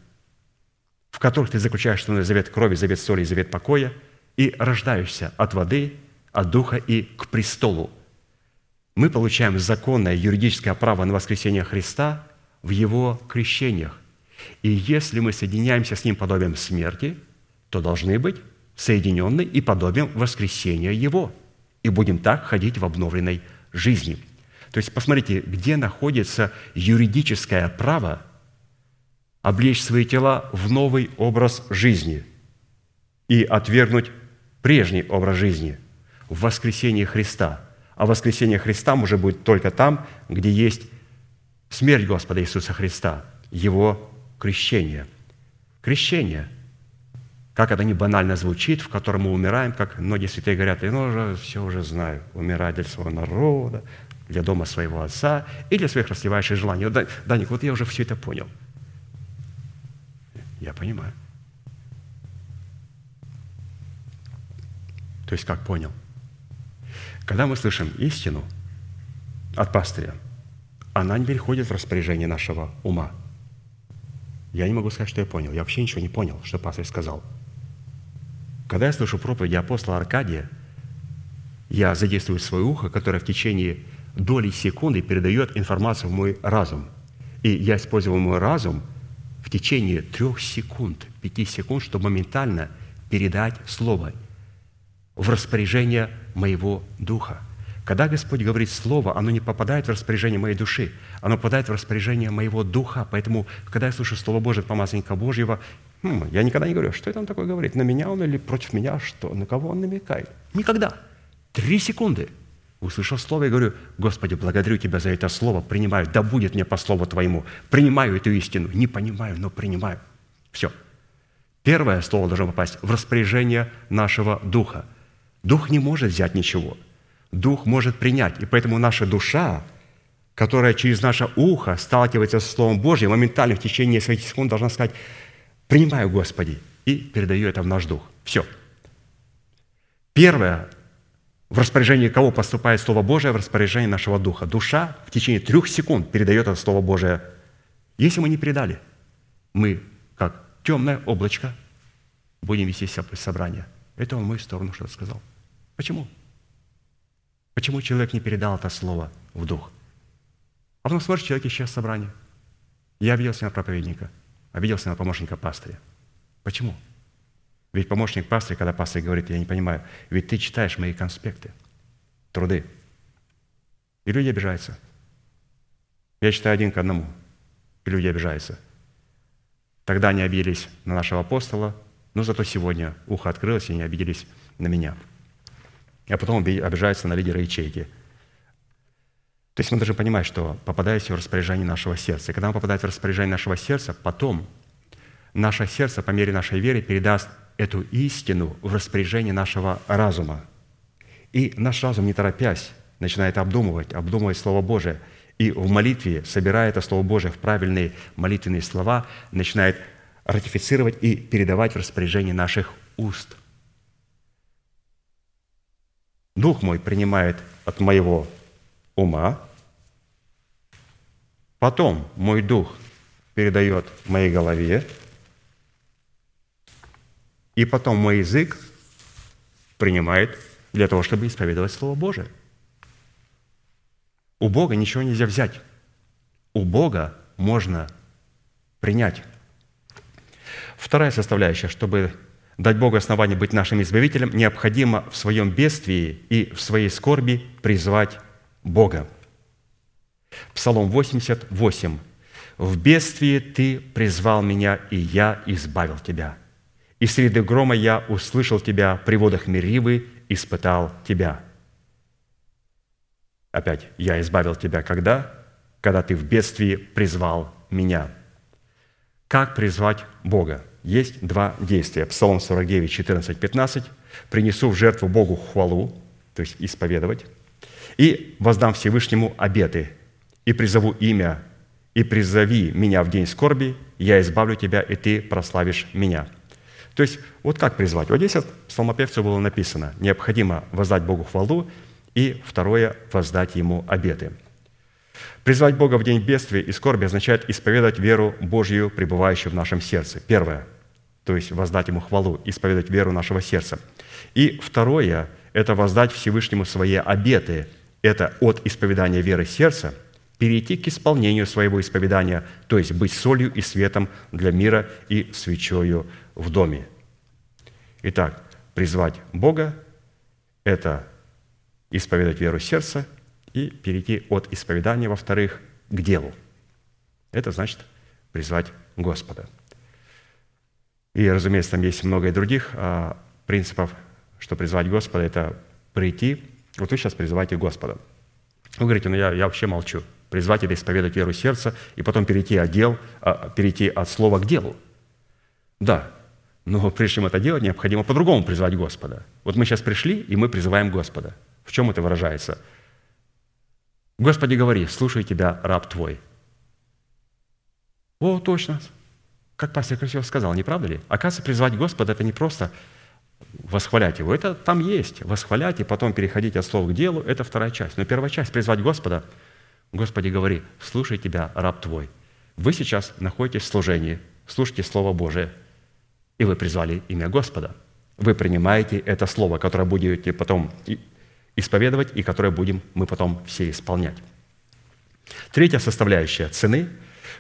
в которых ты заключаешь свой завет крови, завет соли и завет покоя, и рождаешься от воды, от Духа и к престолу. Мы получаем законное юридическое право на воскресение Христа в Его крещениях. И если мы соединяемся с Ним подобием смерти, то должны быть соединены и подобием воскресения Его. И будем так ходить в обновленной жизни. То есть посмотрите, где находится юридическое право облечь свои тела в новый образ жизни и отвергнуть прежний образ жизни в воскресении Христа. А воскресение Христа может быть только там, где есть смерть Господа Иисуса Христа, Его крещение. Крещение, как это не банально звучит, в котором мы умираем, как многие святые говорят, я ну, уже все уже знаю, умирать для своего народа, для дома своего отца и для своих расливающих желаний. Даник, вот я уже все это понял. Я понимаю. То есть как понял? Когда мы слышим истину от пастыря, она не переходит в распоряжение нашего ума. Я не могу сказать, что я понял. Я вообще ничего не понял, что пастырь сказал. Когда я слышу проповеди апостола Аркадия, я задействую свое ухо, которое в течение доли секунды передает информацию в мой разум. И я использую мой разум в течение трех секунд, пяти секунд, чтобы моментально передать слово в распоряжение моего духа. Когда Господь говорит Слово, оно не попадает в распоряжение моей души, оно попадает в распоряжение моего духа. Поэтому, когда я слушаю Слово Божие от помазанника Божьего, хм, я никогда не говорю, что это он такое говорит, на меня он или против меня, что, на кого он намекает. Никогда. Три секунды. Услышал Слово и говорю, Господи, благодарю Тебя за это Слово, принимаю, да будет мне по Слову Твоему. Принимаю эту истину. Не понимаю, но принимаю. Все. Первое слово должно попасть в распоряжение нашего духа – Дух не может взять ничего. Дух может принять. И поэтому наша душа, которая через наше ухо сталкивается с Словом Божьим, моментально в течение нескольких секунд должна сказать, принимаю, Господи, и передаю это в наш дух. Все. Первое, в распоряжении кого поступает Слово Божие, в распоряжении нашего духа. Душа в течение трех секунд передает это Слово Божие. Если мы не передали, мы, как темное облачко, будем вести собрание. Это он в мою сторону что-то сказал. Почему? Почему человек не передал это слово в дух? А потом смотришь, человек исчез собрание. Я обиделся на проповедника, обиделся на помощника пастыря. Почему? Ведь помощник пастыря, когда пастырь говорит, я не понимаю, ведь ты читаешь мои конспекты, труды. И люди обижаются. Я читаю один к одному, и люди обижаются. Тогда они обиделись на нашего апостола, но зато сегодня ухо открылось, и они обиделись на меня – а потом обижаются на лидера ячейки. То есть мы должны понимать, что попадает в распоряжение нашего сердца. И когда мы попадаем в распоряжение нашего сердца, потом наше сердце по мере нашей веры передаст эту истину в распоряжение нашего разума. И наш разум, не торопясь, начинает обдумывать, обдумывать Слово Божие. И в молитве, собирая это Слово Божие в правильные молитвенные слова, начинает ратифицировать и передавать в распоряжение наших уст. Дух мой принимает от моего ума, потом мой дух передает моей голове, и потом мой язык принимает для того, чтобы исповедовать Слово Божие. У Бога ничего нельзя взять. У Бога можно принять. Вторая составляющая, чтобы дать Богу основание быть нашим избавителем, необходимо в своем бедствии и в своей скорби призвать Бога. Псалом 88. «В бедствии Ты призвал меня, и я избавил Тебя. И среди грома я услышал Тебя, при водах Меривы испытал Тебя». Опять, «Я избавил Тебя когда?» Когда Ты в бедствии призвал меня. Как призвать Бога? Есть два действия. Псалом 49, 14, 15. «Принесу в жертву Богу хвалу», то есть исповедовать, «и воздам Всевышнему обеты, и призову имя, и призови меня в день скорби, я избавлю тебя, и ты прославишь меня». То есть, вот как призвать? Вот здесь от псалмопевца было написано, необходимо воздать Богу хвалу, и второе – воздать Ему обеты. Призвать Бога в день бедствия и скорби означает исповедать веру Божью, пребывающую в нашем сердце. Первое – то есть воздать Ему хвалу, исповедать веру нашего сердца. И второе – это воздать Всевышнему свои обеты. Это от исповедания веры сердца перейти к исполнению своего исповедания, то есть быть солью и светом для мира и свечою в доме. Итак, призвать Бога – это исповедать веру сердца и перейти от исповедания, во-вторых, к делу. Это значит призвать Господа. И, разумеется, там есть много и других а, принципов, что призвать Господа – это прийти. Вот вы сейчас призываете Господа. Вы говорите, ну я, я вообще молчу. Призвать или исповедать веру сердца, и потом перейти от, дел, а, перейти от слова к делу. Да, но прежде чем это делать, необходимо по-другому призвать Господа. Вот мы сейчас пришли, и мы призываем Господа. В чем это выражается? Господи, говори, слушай тебя, раб твой. О, точно. Как пастор красиво сказал, не правда ли? Оказывается, призвать Господа – это не просто восхвалять Его. Это там есть. Восхвалять и потом переходить от слова к делу – это вторая часть. Но первая часть – призвать Господа. Господи, говори, слушай тебя, раб твой. Вы сейчас находитесь в служении, слушайте Слово Божие, и вы призвали имя Господа. Вы принимаете это Слово, которое будете потом исповедовать и которое будем мы потом все исполнять. Третья составляющая цены,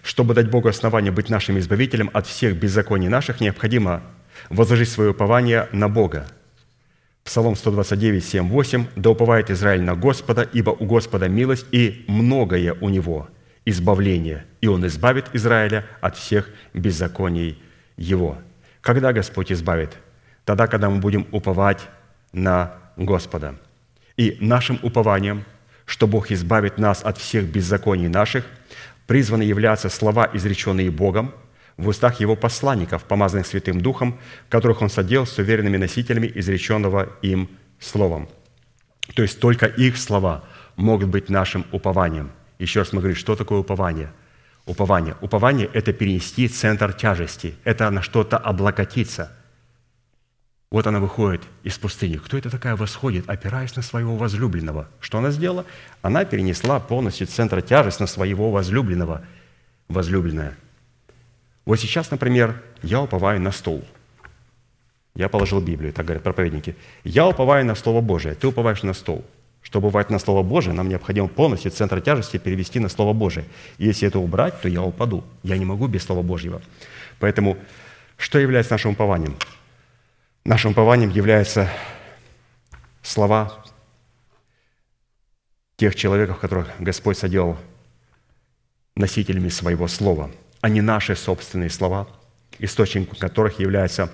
чтобы дать Богу основание быть нашим избавителем от всех беззаконий наших, необходимо возложить свое упование на Бога. Псалом 129, 7, 8. «Да уповает Израиль на Господа, ибо у Господа милость и многое у Него избавление, и Он избавит Израиля от всех беззаконий его». Когда Господь избавит? Тогда, когда мы будем уповать на Господа – и нашим упованием, что Бог избавит нас от всех беззаконий наших, призваны являться слова, изреченные Богом, в устах Его посланников, помазанных Святым Духом, которых Он содел с уверенными носителями изреченного им словом. То есть только их слова могут быть нашим упованием. Еще раз мы говорим, что такое упование? Упование. Упование – это перенести центр тяжести, это на что-то облокотиться – вот она выходит из пустыни. Кто это такая восходит, опираясь на своего возлюбленного? Что она сделала? Она перенесла полностью центр тяжесть на своего возлюбленного. Возлюбленная. Вот сейчас, например, я уповаю на стол. Я положил Библию, так говорят проповедники. Я уповаю на Слово Божие, ты уповаешь на стол. Чтобы уповать на Слово Божие, нам необходимо полностью центр тяжести перевести на Слово Божие. И если это убрать, то я упаду. Я не могу без Слова Божьего. Поэтому что является нашим упованием? Нашим упованием являются слова тех человеков, которых Господь соделал носителями своего слова, а не наши собственные слова, источником которых является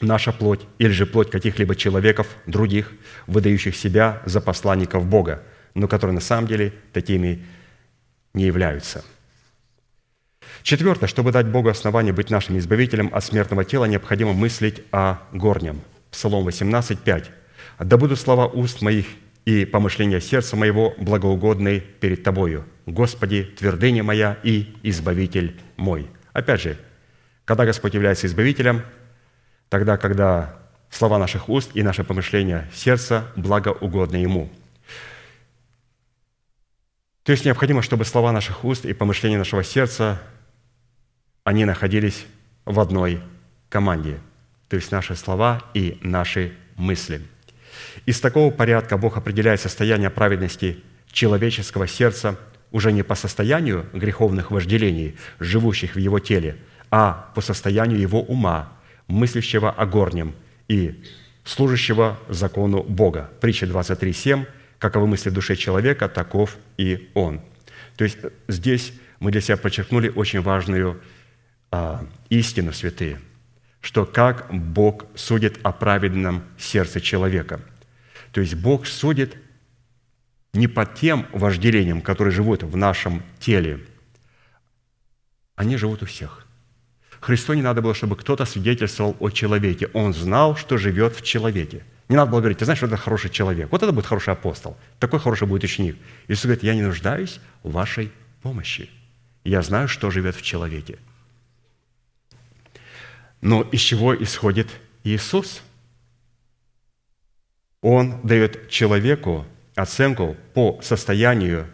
наша плоть или же плоть каких-либо человеков, других, выдающих себя за посланников Бога, но которые на самом деле такими не являются – Четвертое, чтобы дать Богу основание быть нашим избавителем от смертного тела, необходимо мыслить о горнем. Псалом 18, 5. «Да будут слова уст моих и помышления сердца моего благоугодны перед Тобою, Господи, твердыня моя и избавитель мой». Опять же, когда Господь является избавителем, тогда, когда слова наших уст и наше помышление сердца благоугодны Ему. То есть необходимо, чтобы слова наших уст и помышления нашего сердца они находились в одной команде, то есть наши слова и наши мысли. Из такого порядка Бог определяет состояние праведности человеческого сердца уже не по состоянию греховных вожделений, живущих в его теле, а по состоянию его ума, мыслящего о горнем и служащего закону Бога. Притча 23.7 «Каковы мысли в душе человека, таков и он». То есть здесь мы для себя подчеркнули очень важную а, истину, святые, что как Бог судит о праведном сердце человека. То есть Бог судит не под тем вожделением, которые живут в нашем теле. Они живут у всех. Христу не надо было, чтобы кто-то свидетельствовал о человеке. Он знал, что живет в человеке. Не надо было говорить, ты знаешь, что это хороший человек. Вот это будет хороший апостол. Такой хороший будет ученик. Иисус говорит, я не нуждаюсь в вашей помощи. Я знаю, что живет в человеке. Но из чего исходит Иисус? Он дает человеку оценку по состоянию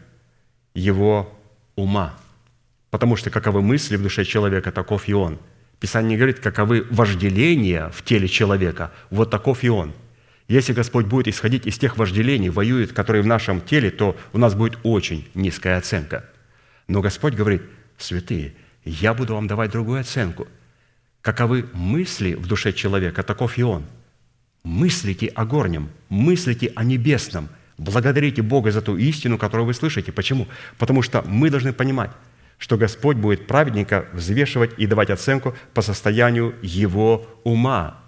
его ума. Потому что каковы мысли в душе человека, таков и он. Писание говорит, каковы вожделения в теле человека, вот таков и он. Если Господь будет исходить из тех вожделений, воюет, которые в нашем теле, то у нас будет очень низкая оценка. Но Господь говорит, святые, я буду вам давать другую оценку. Каковы мысли в душе человека, таков и он. Мыслите о горнем, мыслите о небесном – Благодарите Бога за ту истину, которую вы слышите. Почему? Потому что мы должны понимать, что Господь будет праведника взвешивать и давать оценку по состоянию его ума,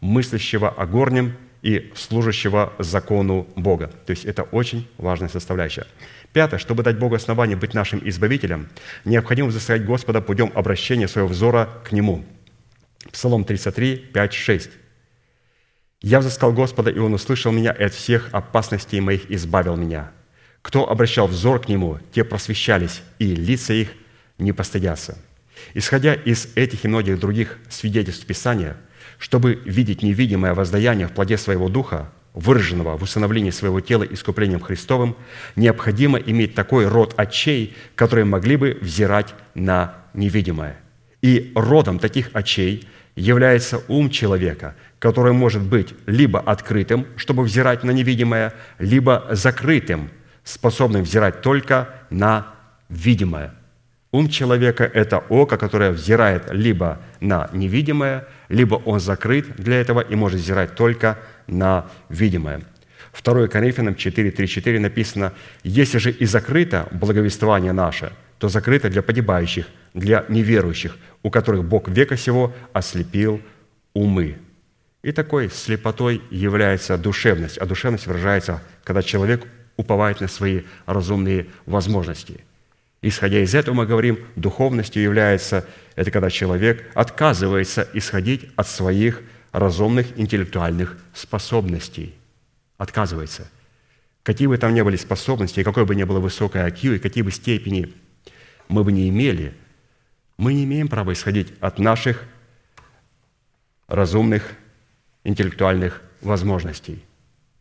мыслящего о горнем и служащего закону Бога. То есть это очень важная составляющая. Пятое. Чтобы дать Богу основание быть нашим избавителем, необходимо взыскать Господа путем обращения своего взора к Нему. Псалом 33, 5, 6. Я взыскал Господа, и Он услышал меня, и от всех опасностей моих избавил меня. Кто обращал взор к Нему, те просвещались, и лица их не постыдятся. Исходя из этих и многих других свидетельств Писания, чтобы видеть невидимое воздаяние в плоде своего духа, выраженного в усыновлении своего тела искуплением Христовым, необходимо иметь такой род очей, которые могли бы взирать на невидимое. И родом таких очей является ум человека – который может быть либо открытым, чтобы взирать на невидимое, либо закрытым, способным взирать только на видимое. Ум человека – это око, которое взирает либо на невидимое, либо он закрыт для этого и может взирать только на видимое. 2 Коринфянам 4, 3, 4 написано, «Если же и закрыто благовествование наше, то закрыто для погибающих, для неверующих, у которых Бог века сего ослепил умы». И такой слепотой является душевность. А душевность выражается, когда человек уповает на свои разумные возможности. Исходя из этого мы говорим, духовностью является это когда человек отказывается исходить от своих разумных интеллектуальных способностей. Отказывается. Какие бы там ни были способности, какой бы ни было высокое IQ, и какие бы степени мы бы не имели, мы не имеем права исходить от наших разумных интеллектуальных возможностей.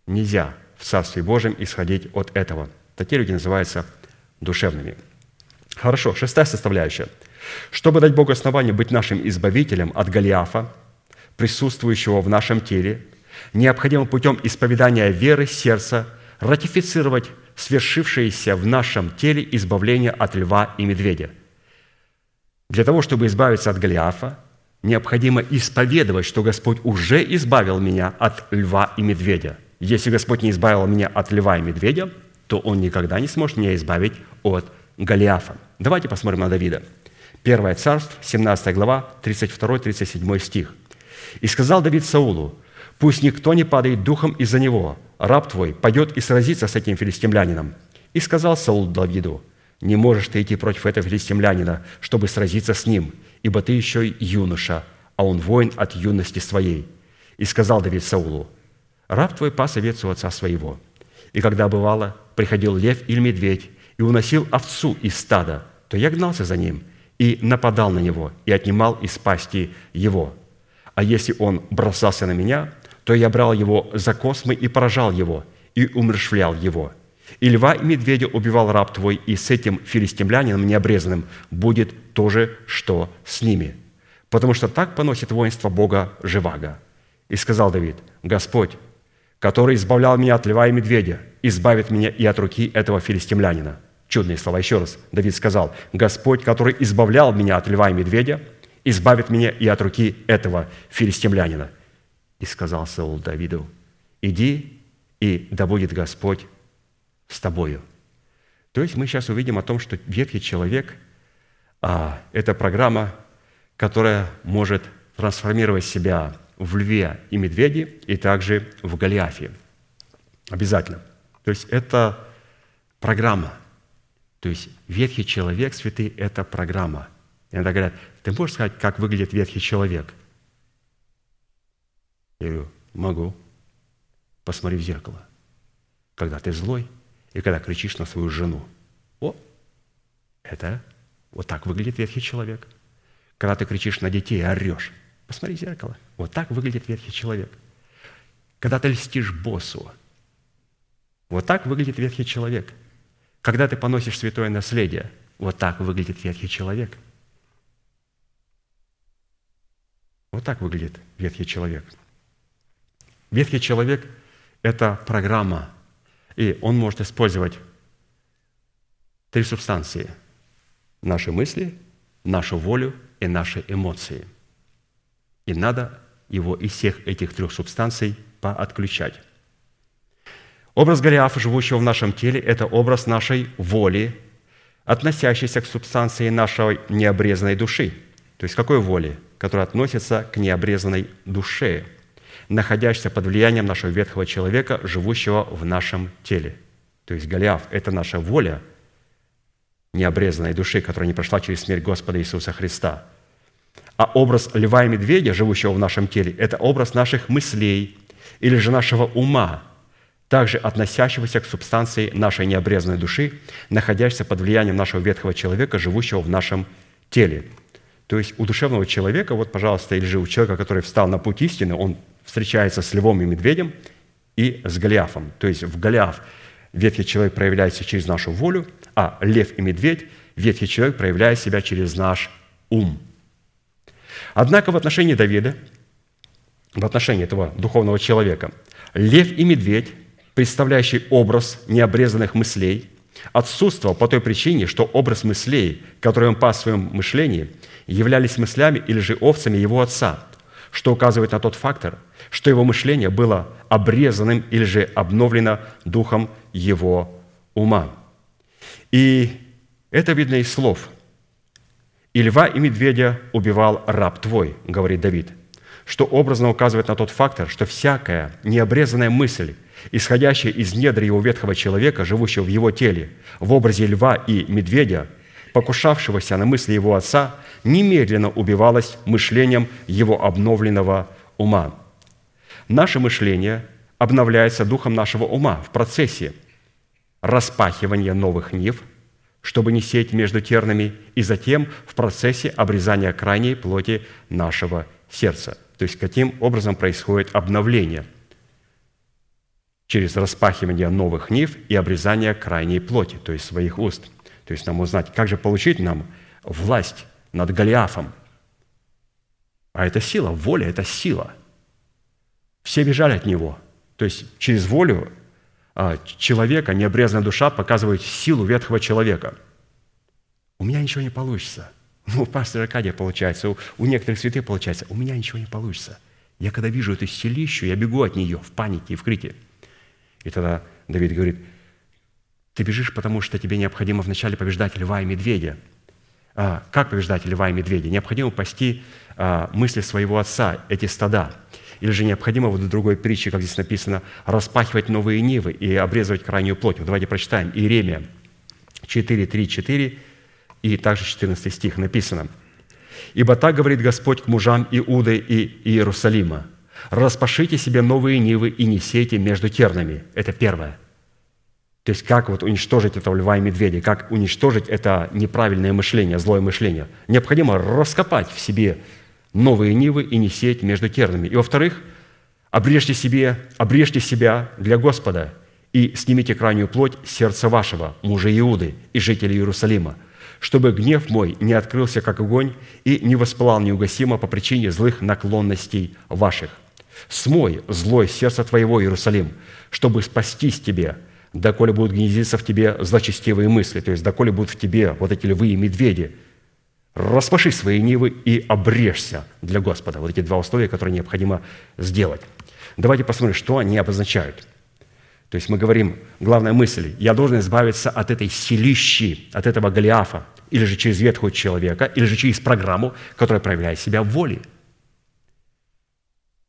Нельзя в Царстве Божьем исходить от этого. Такие люди называются душевными. Хорошо, шестая составляющая. Чтобы дать Богу основание быть нашим избавителем от Голиафа, присутствующего в нашем теле, необходимо путем исповедания веры сердца ратифицировать свершившееся в нашем теле избавление от льва и медведя. Для того, чтобы избавиться от Голиафа, необходимо исповедовать, что Господь уже избавил меня от льва и медведя. Если Господь не избавил меня от льва и медведя, то Он никогда не сможет меня избавить от Голиафа. Давайте посмотрим на Давида. Первое царство, 17 глава, 32-37 стих. «И сказал Давид Саулу, пусть никто не падает духом из-за него, раб твой пойдет и сразится с этим филистимлянином. И сказал Саул Давиду, не можешь ты идти против этого филистимлянина, чтобы сразиться с ним, ибо ты еще юноша, а он воин от юности своей. И сказал Давид Саулу, раб твой пас овец у отца своего. И когда бывало, приходил лев или медведь и уносил овцу из стада, то я гнался за ним и нападал на него и отнимал из пасти его. А если он бросался на меня, то я брал его за космы и поражал его, и умершвлял его. И льва и медведя убивал раб твой, и с этим филистимлянином необрезанным будет то же, что с ними. Потому что так поносит воинство Бога Живаго. И сказал Давид, Господь, который избавлял меня от льва и медведя, избавит меня и от руки этого филистимлянина. Чудные слова еще раз. Давид сказал, Господь, который избавлял меня от льва и медведя, избавит меня и от руки этого филистимлянина. И сказал Саул Давиду, иди, и да будет Господь с тобою. То есть мы сейчас увидим о том, что ветхий человек а, – это программа, которая может трансформировать себя в льве и медведе, и также в Голиафе. Обязательно. То есть это программа. То есть ветхий человек, святый, это программа. Иногда говорят, ты можешь сказать, как выглядит ветхий человек? Я говорю, могу. Посмотри в зеркало. Когда ты злой и когда кричишь на свою жену. О, это вот так выглядит ветхий человек. Когда ты кричишь на детей и орешь. Посмотри в зеркало. Вот так выглядит ветхий человек. Когда ты льстишь боссу. Вот так выглядит ветхий человек. Когда ты поносишь святое наследие. Вот так выглядит ветхий человек. Вот так выглядит ветхий человек. Ветхий человек – это программа, и он может использовать три субстанции – наши мысли, нашу волю и наши эмоции. И надо его из всех этих трех субстанций поотключать. Образ Голиафа, живущего в нашем теле, это образ нашей воли, относящейся к субстанции нашей необрезанной души. То есть какой воли? Которая относится к необрезанной душе, находящейся под влиянием нашего ветхого человека, живущего в нашем теле. То есть Голиаф – это наша воля необрезанной души, которая не прошла через смерть Господа Иисуса Христа. А образ льва и медведя, живущего в нашем теле, это образ наших мыслей или же нашего ума, также относящегося к субстанции нашей необрезанной души, находящейся под влиянием нашего ветхого человека, живущего в нашем теле. То есть у душевного человека, вот, пожалуйста, или же у человека, который встал на путь истины, он встречается с львом и медведем и с Голиафом. То есть в Голиаф ветхий человек проявляется через нашу волю, а лев и медведь, ветхий человек проявляет себя через наш ум. Однако в отношении Давида, в отношении этого духовного человека, лев и медведь представляющий образ необрезанных мыслей, отсутствовал по той причине, что образ мыслей, которые он пас в своем мышлении, являлись мыслями или же овцами его отца, что указывает на тот фактор, что его мышление было обрезанным или же обновлено духом его ума. И это видно из слов. «И льва и медведя убивал раб твой», говорит Давид, что образно указывает на тот фактор, что всякая необрезанная мысль – исходящее из недр его ветхого человека, живущего в его теле, в образе льва и медведя, покушавшегося на мысли его отца, немедленно убивалось мышлением его обновленного ума. Наше мышление обновляется духом нашего ума в процессе распахивания новых нив, чтобы не сеять между тернами, и затем в процессе обрезания крайней плоти нашего сердца. То есть каким образом происходит обновление – через распахивание новых нив и обрезание крайней плоти, то есть своих уст. То есть нам узнать, как же получить нам власть над Голиафом. А это сила, воля – это сила. Все бежали от него. То есть через волю а, человека необрезанная душа показывает силу ветхого человека. У меня ничего не получится. Ну, у пастора Аркадия получается, у, у некоторых святых получается. У меня ничего не получится. Я когда вижу эту силищу, я бегу от нее в панике и в крике – и тогда Давид говорит, ты бежишь, потому что тебе необходимо вначале побеждать льва и медведя. А, как побеждать льва и медведя? Необходимо пасти а, мысли своего отца, эти стада. Или же необходимо, в другой притче, как здесь написано, распахивать новые нивы и обрезывать крайнюю плоть. Вот давайте прочитаем. Иеремия 4, 3, 4 и также 14 стих написано. «Ибо так говорит Господь к мужам Иуды и Иерусалима, Распашите себе новые нивы и не между тернами. Это первое. То есть как вот уничтожить этого льва и медведя, как уничтожить это неправильное мышление, злое мышление. Необходимо раскопать в себе новые нивы и не между тернами. И во-вторых, обрежьте, себе, обрежьте себя для Господа и снимите крайнюю плоть сердца вашего, мужа Иуды и жителей Иерусалима, чтобы гнев мой не открылся, как огонь, и не воспылал неугасимо по причине злых наклонностей ваших – Смой злой сердце твоего, Иерусалим, чтобы спастись тебе, доколе будут гнездиться в тебе злочестивые мысли, то есть доколе будут в тебе вот эти львы и медведи. Распаши свои нивы и обрежься для Господа. Вот эти два условия, которые необходимо сделать. Давайте посмотрим, что они обозначают. То есть мы говорим, главная мысль, я должен избавиться от этой силищи, от этого Голиафа, или же через ветхого человека, или же через программу, которая проявляет себя в воле –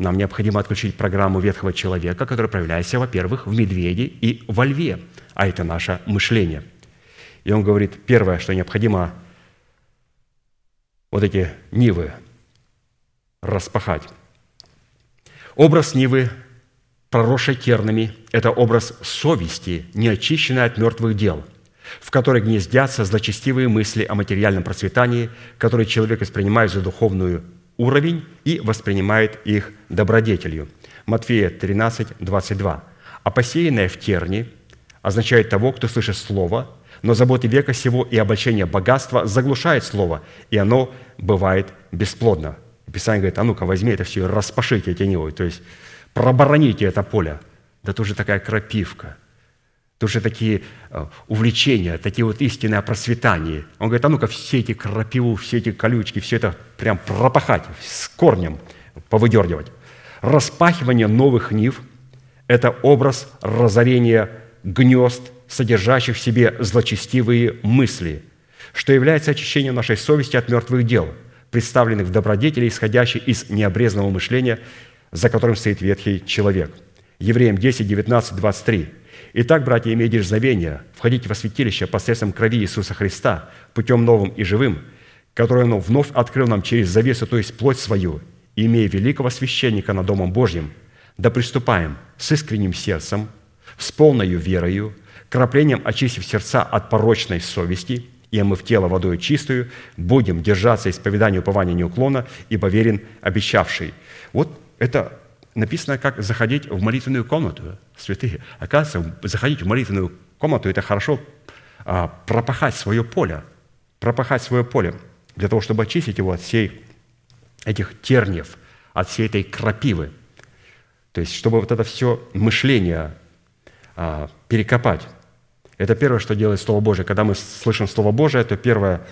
нам необходимо отключить программу ветхого человека, которая проявляется, во-первых, в медведе и во льве, а это наше мышление. И он говорит, первое, что необходимо вот эти нивы распахать. Образ нивы, проросшей тернами, это образ совести, не очищенной от мертвых дел, в которой гнездятся злочестивые мысли о материальном процветании, которые человек воспринимает за духовную уровень и воспринимает их добродетелью. Матфея 13, 22. «А посеянное в терни означает того, кто слышит Слово, но заботы века сего и обольщение богатства заглушает Слово, и оно бывает бесплодно». Писание говорит, а ну-ка возьми это все и распашите эти нивы, то есть пробороните это поле. Да тоже такая крапивка, тоже такие э, увлечения, такие вот истины о. Он говорит, а ну-ка все эти крапиву, все эти колючки, все это прям пропахать, с корнем повыдергивать. Распахивание новых нив – это образ разорения гнезд, содержащих в себе злочестивые мысли, что является очищением нашей совести от мертвых дел, представленных в добродетели, исходящей из необрезанного мышления, за которым стоит ветхий человек. Евреям 10, 19, 23. «Итак, братья, имея дерзновение, входите во святилище посредством крови Иисуса Христа, путем новым и живым, который Он вновь открыл нам через завесу, то есть плоть свою, имея великого священника над Домом Божьим, да приступаем с искренним сердцем, с полною верою, краплением очистив сердца от порочной совести, и омыв тело водой чистую, будем держаться исповедания упования неуклона, ибо верен обещавший». Вот это написано, как заходить в молитвенную комнату, святые. Оказывается, заходить в молитвенную комнату – это хорошо а, пропахать свое поле, пропахать свое поле, для того, чтобы очистить его от всей этих тернев, от всей этой крапивы. То есть, чтобы вот это все мышление а, перекопать. Это первое, что делает Слово Божие. Когда мы слышим Слово Божие, то первое,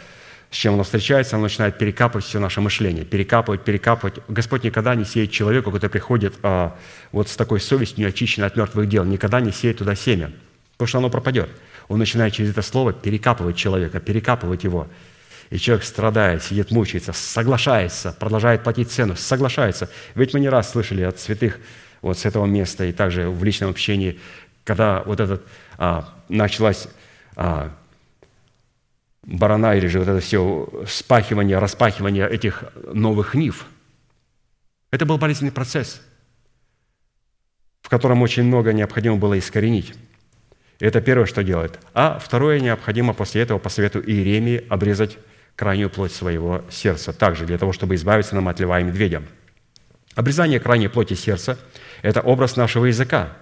с чем оно встречается, оно начинает перекапывать все наше мышление. Перекапывать, перекапывать. Господь никогда не сеет человеку, который приходит а, вот с такой совестью, не очищенной от мертвых дел, никогда не сеет туда семя, потому что оно пропадет. Он начинает через это слово перекапывать человека, перекапывать его – и человек страдает, сидит, мучается, соглашается, продолжает платить цену, соглашается. Ведь мы не раз слышали от святых вот с этого места и также в личном общении, когда вот этот а, началась а, барана или же вот это все спахивание, распахивание этих новых нив. Это был болезненный процесс, в котором очень много необходимо было искоренить. И это первое, что делает. А второе, необходимо после этого по совету Иеремии обрезать крайнюю плоть своего сердца, также для того, чтобы избавиться нам от льва и медведя. Обрезание крайней плоти сердца – это образ нашего языка,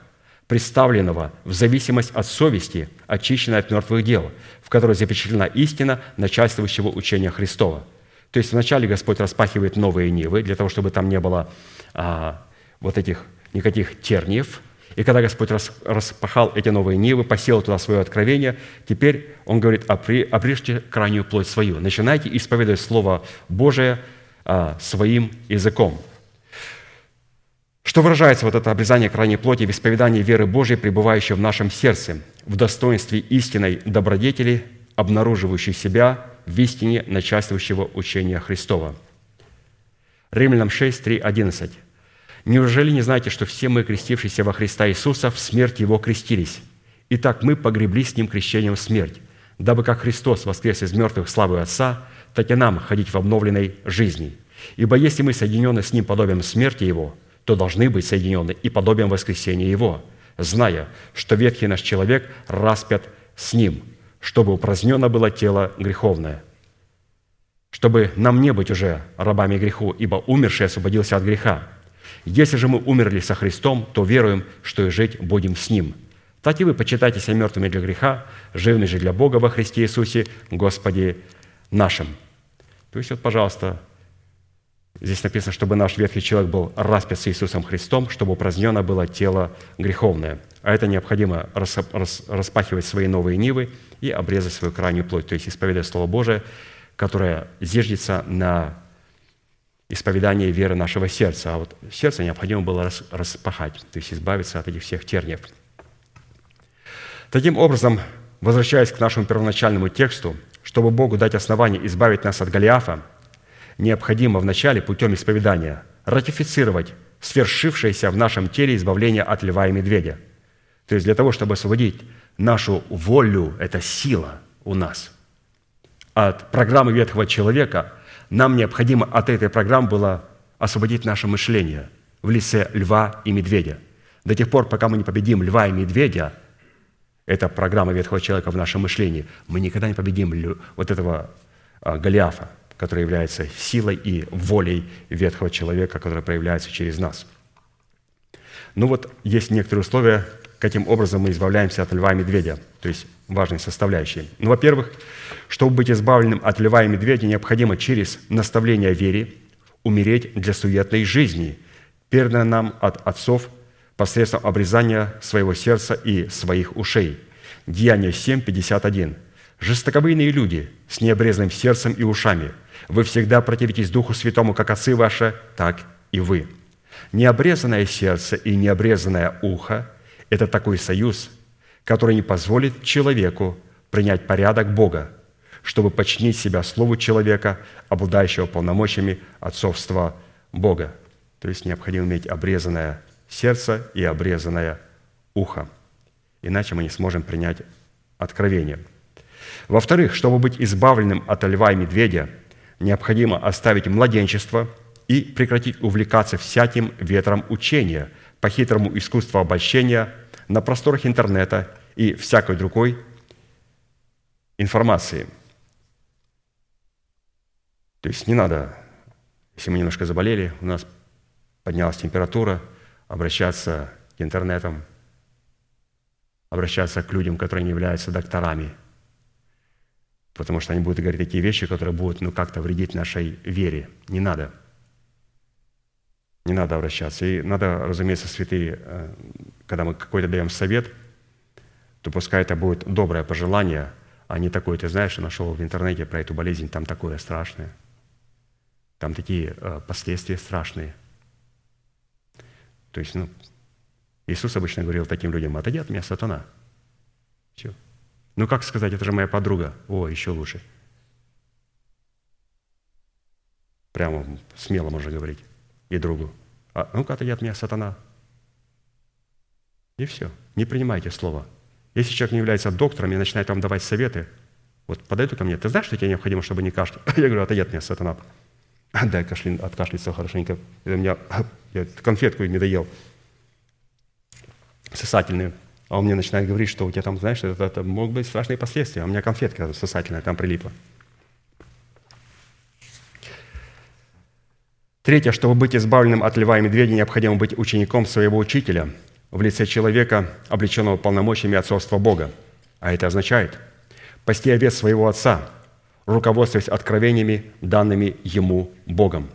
представленного в зависимость от совести, очищенной от мертвых дел, в которой запечатлена истина начальствующего учения Христова. То есть вначале Господь распахивает новые нивы, для того, чтобы там не было а, вот этих никаких терниев, и когда Господь распахал эти новые нивы, посел туда свое откровение, теперь Он говорит, обрежьте крайнюю плоть свою. Начинайте исповедовать Слово Божие а, своим языком. Что выражается вот это обрезание крайней плоти в исповедании веры Божьей, пребывающей в нашем сердце, в достоинстве истинной добродетели, обнаруживающей себя в истине начальствующего учения Христова. Римлянам 6, 3, 11. Неужели не знаете, что все мы, крестившиеся во Христа Иисуса, в смерть Его крестились? Итак, мы погребли с Ним крещением в смерть, дабы как Христос воскрес из мертвых славы Отца, так и нам ходить в обновленной жизни. Ибо если мы соединены с Ним подобием смерти Его, то должны быть соединены и подобием воскресения Его, зная, что ветхий наш человек распят с Ним, чтобы упразднено было тело греховное, чтобы нам не быть уже рабами греху, ибо умерший освободился от греха, если же мы умерли со Христом, то веруем, что и жить будем с Ним. Так и вы почитайте себя мертвыми для греха, живыми же для Бога во Христе Иисусе, Господе нашим». То есть вот, пожалуйста, здесь написано, чтобы наш ветхий человек был распят с Иисусом Христом, чтобы упразднено было тело греховное. А это необходимо распахивать свои новые нивы и обрезать свою крайнюю плоть, то есть исповедать Слово Божие, которое зиждется на исповедание веры нашего сердца. А вот сердце необходимо было распахать, то есть избавиться от этих всех терниев. Таким образом, возвращаясь к нашему первоначальному тексту, чтобы Богу дать основание избавить нас от Голиафа, необходимо вначале путем исповедания ратифицировать свершившееся в нашем теле избавление от льва и медведя. То есть для того, чтобы освободить нашу волю, это сила у нас, от программы ветхого человека – нам необходимо от этой программы было освободить наше мышление в лице льва и медведя. До тех пор, пока мы не победим льва и медведя, это программа ветхого человека в нашем мышлении, мы никогда не победим вот этого а, Голиафа, который является силой и волей ветхого человека, который проявляется через нас. Ну вот есть некоторые условия, каким образом мы избавляемся от льва и медведя, то есть важные составляющие. Ну, во-первых, чтобы быть избавленным от льва и медведя, необходимо через наставление вере умереть для суетной жизни, переданной нам от отцов посредством обрезания своего сердца и своих ушей. Деяние 7, 51. «Жестоковыйные люди с необрезанным сердцем и ушами, вы всегда противитесь Духу Святому, как отцы ваши, так и вы». Необрезанное сердце и необрезанное ухо – это такой союз, который не позволит человеку принять порядок Бога, чтобы подчинить себя слову человека, обладающего полномочиями отцовства Бога. То есть необходимо иметь обрезанное сердце и обрезанное ухо. Иначе мы не сможем принять откровение. Во-вторых, чтобы быть избавленным от льва и медведя, необходимо оставить младенчество и прекратить увлекаться всяким ветром учения, по хитрому искусству обольщения на просторах интернета и всякой другой информации. То есть не надо, если мы немножко заболели, у нас поднялась температура – обращаться к интернетам, обращаться к людям, которые не являются докторами, потому что они будут говорить такие вещи, которые будут ну, как-то вредить нашей вере. Не надо. Не надо обращаться. И надо, разумеется, святые, э, когда мы какой-то даем совет, то пускай это будет доброе пожелание, а не такое, ты знаешь, нашел в интернете про эту болезнь, там такое страшное. Там такие э, последствия страшные – то есть, ну, Иисус обычно говорил таким людям, отойди от меня, сатана. Все. Ну, как сказать, это же моя подруга. О, еще лучше. Прямо смело можно говорить и другу. А, ну-ка, отойди от меня, сатана. И все. Не принимайте слово. Если человек не является доктором и начинает вам давать советы, вот подойду ко мне, ты знаешь, что тебе необходимо, чтобы не кашлять? Я говорю, отойди от меня, сатана. Дай кашля, откашляться хорошенько. У меня, я конфетку не доел. Сосательную. А он мне начинает говорить, что у тебя там, знаешь, это, это могут быть страшные последствия. А у меня конфетка сосательная там прилипла. Третье, чтобы быть избавленным от льва и медведя, необходимо быть учеником своего учителя в лице человека, облеченного полномочиями отцовства Бога. А это означает пасти овец своего отца, руководствуясь откровениями, данными ему Богом.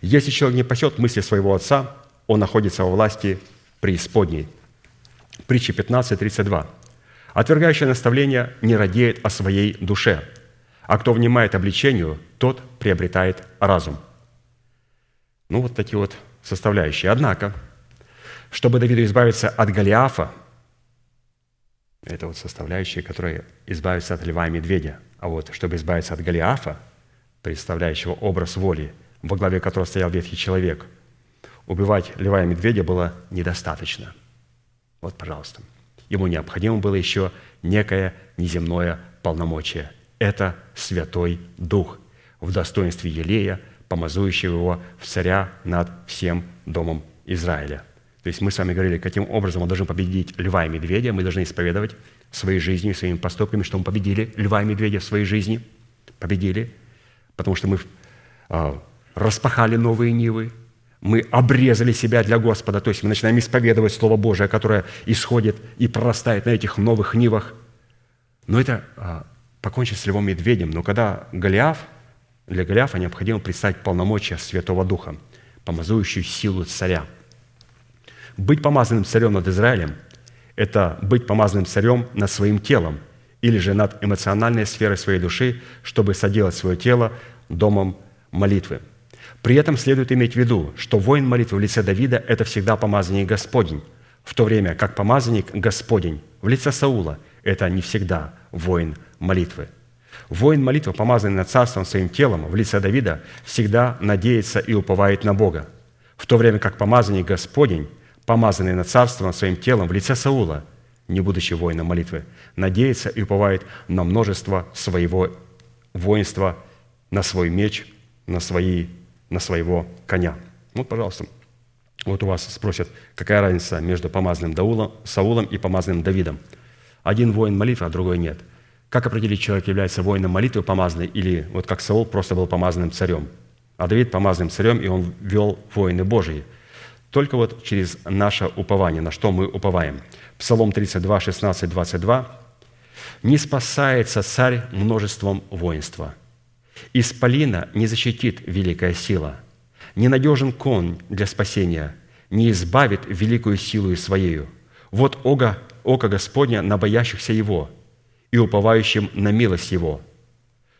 Если человек не пасет мысли своего отца, он находится во власти преисподней. Притча 15, 32. «Отвергающий наставление не радеет о своей душе, а кто внимает обличению, тот приобретает разум». Ну, вот такие вот составляющие. Однако, чтобы Давиду избавиться от Голиафа, это вот составляющие, которые избавятся от льва и медведя. А вот чтобы избавиться от Голиафа, представляющего образ воли, во главе которого стоял ветхий человек, убивать льва и медведя было недостаточно. Вот, пожалуйста. Ему необходимо было еще некое неземное полномочие. Это Святой Дух в достоинстве Елея, помазующего его в царя над всем домом Израиля – то есть мы с вами говорили, каким образом мы должны победить льва и медведя. Мы должны исповедовать своей жизнью, своими поступками, что мы победили льва и медведя в своей жизни. Победили, потому что мы э, распахали новые нивы, мы обрезали себя для Господа, то есть мы начинаем исповедовать Слово Божие, которое исходит и прорастает на этих новых нивах. Но это а, покончить с львом медведем. Но когда Голиаф, для Голиафа необходимо представить полномочия Святого Духа, помазующую силу царя – быть помазанным царем над Израилем – это быть помазанным царем над своим телом или же над эмоциональной сферой своей души, чтобы соделать свое тело домом молитвы. При этом следует иметь в виду, что воин молитвы в лице Давида – это всегда помазанник Господень, в то время как помазанник Господень в лице Саула – это не всегда воин молитвы. Воин молитвы, помазанный над царством своим телом в лице Давида, всегда надеется и уповает на Бога, в то время как помазанник Господень помазанный над своим телом в лице Саула, не будучи воином молитвы, надеется и уповает на множество своего воинства, на свой меч на, свои, на своего коня. Вот, пожалуйста, вот у вас спросят, какая разница между помазанным Даулом, Саулом и помазанным Давидом. Один воин молитвы, а другой нет. Как определить, человек является воином молитвы помазанный, или вот как Саул просто был помазанным царем, а Давид помазанным царем, и он вел воины Божии. Только вот через наше упование, на что мы уповаем. Псалом 32, 16, 22. «Не спасается царь множеством воинства. Исполина не защитит великая сила – ненадежен конь для спасения, не избавит великую силу своею. Вот ога, око Господня на боящихся Его и уповающим на милость Его,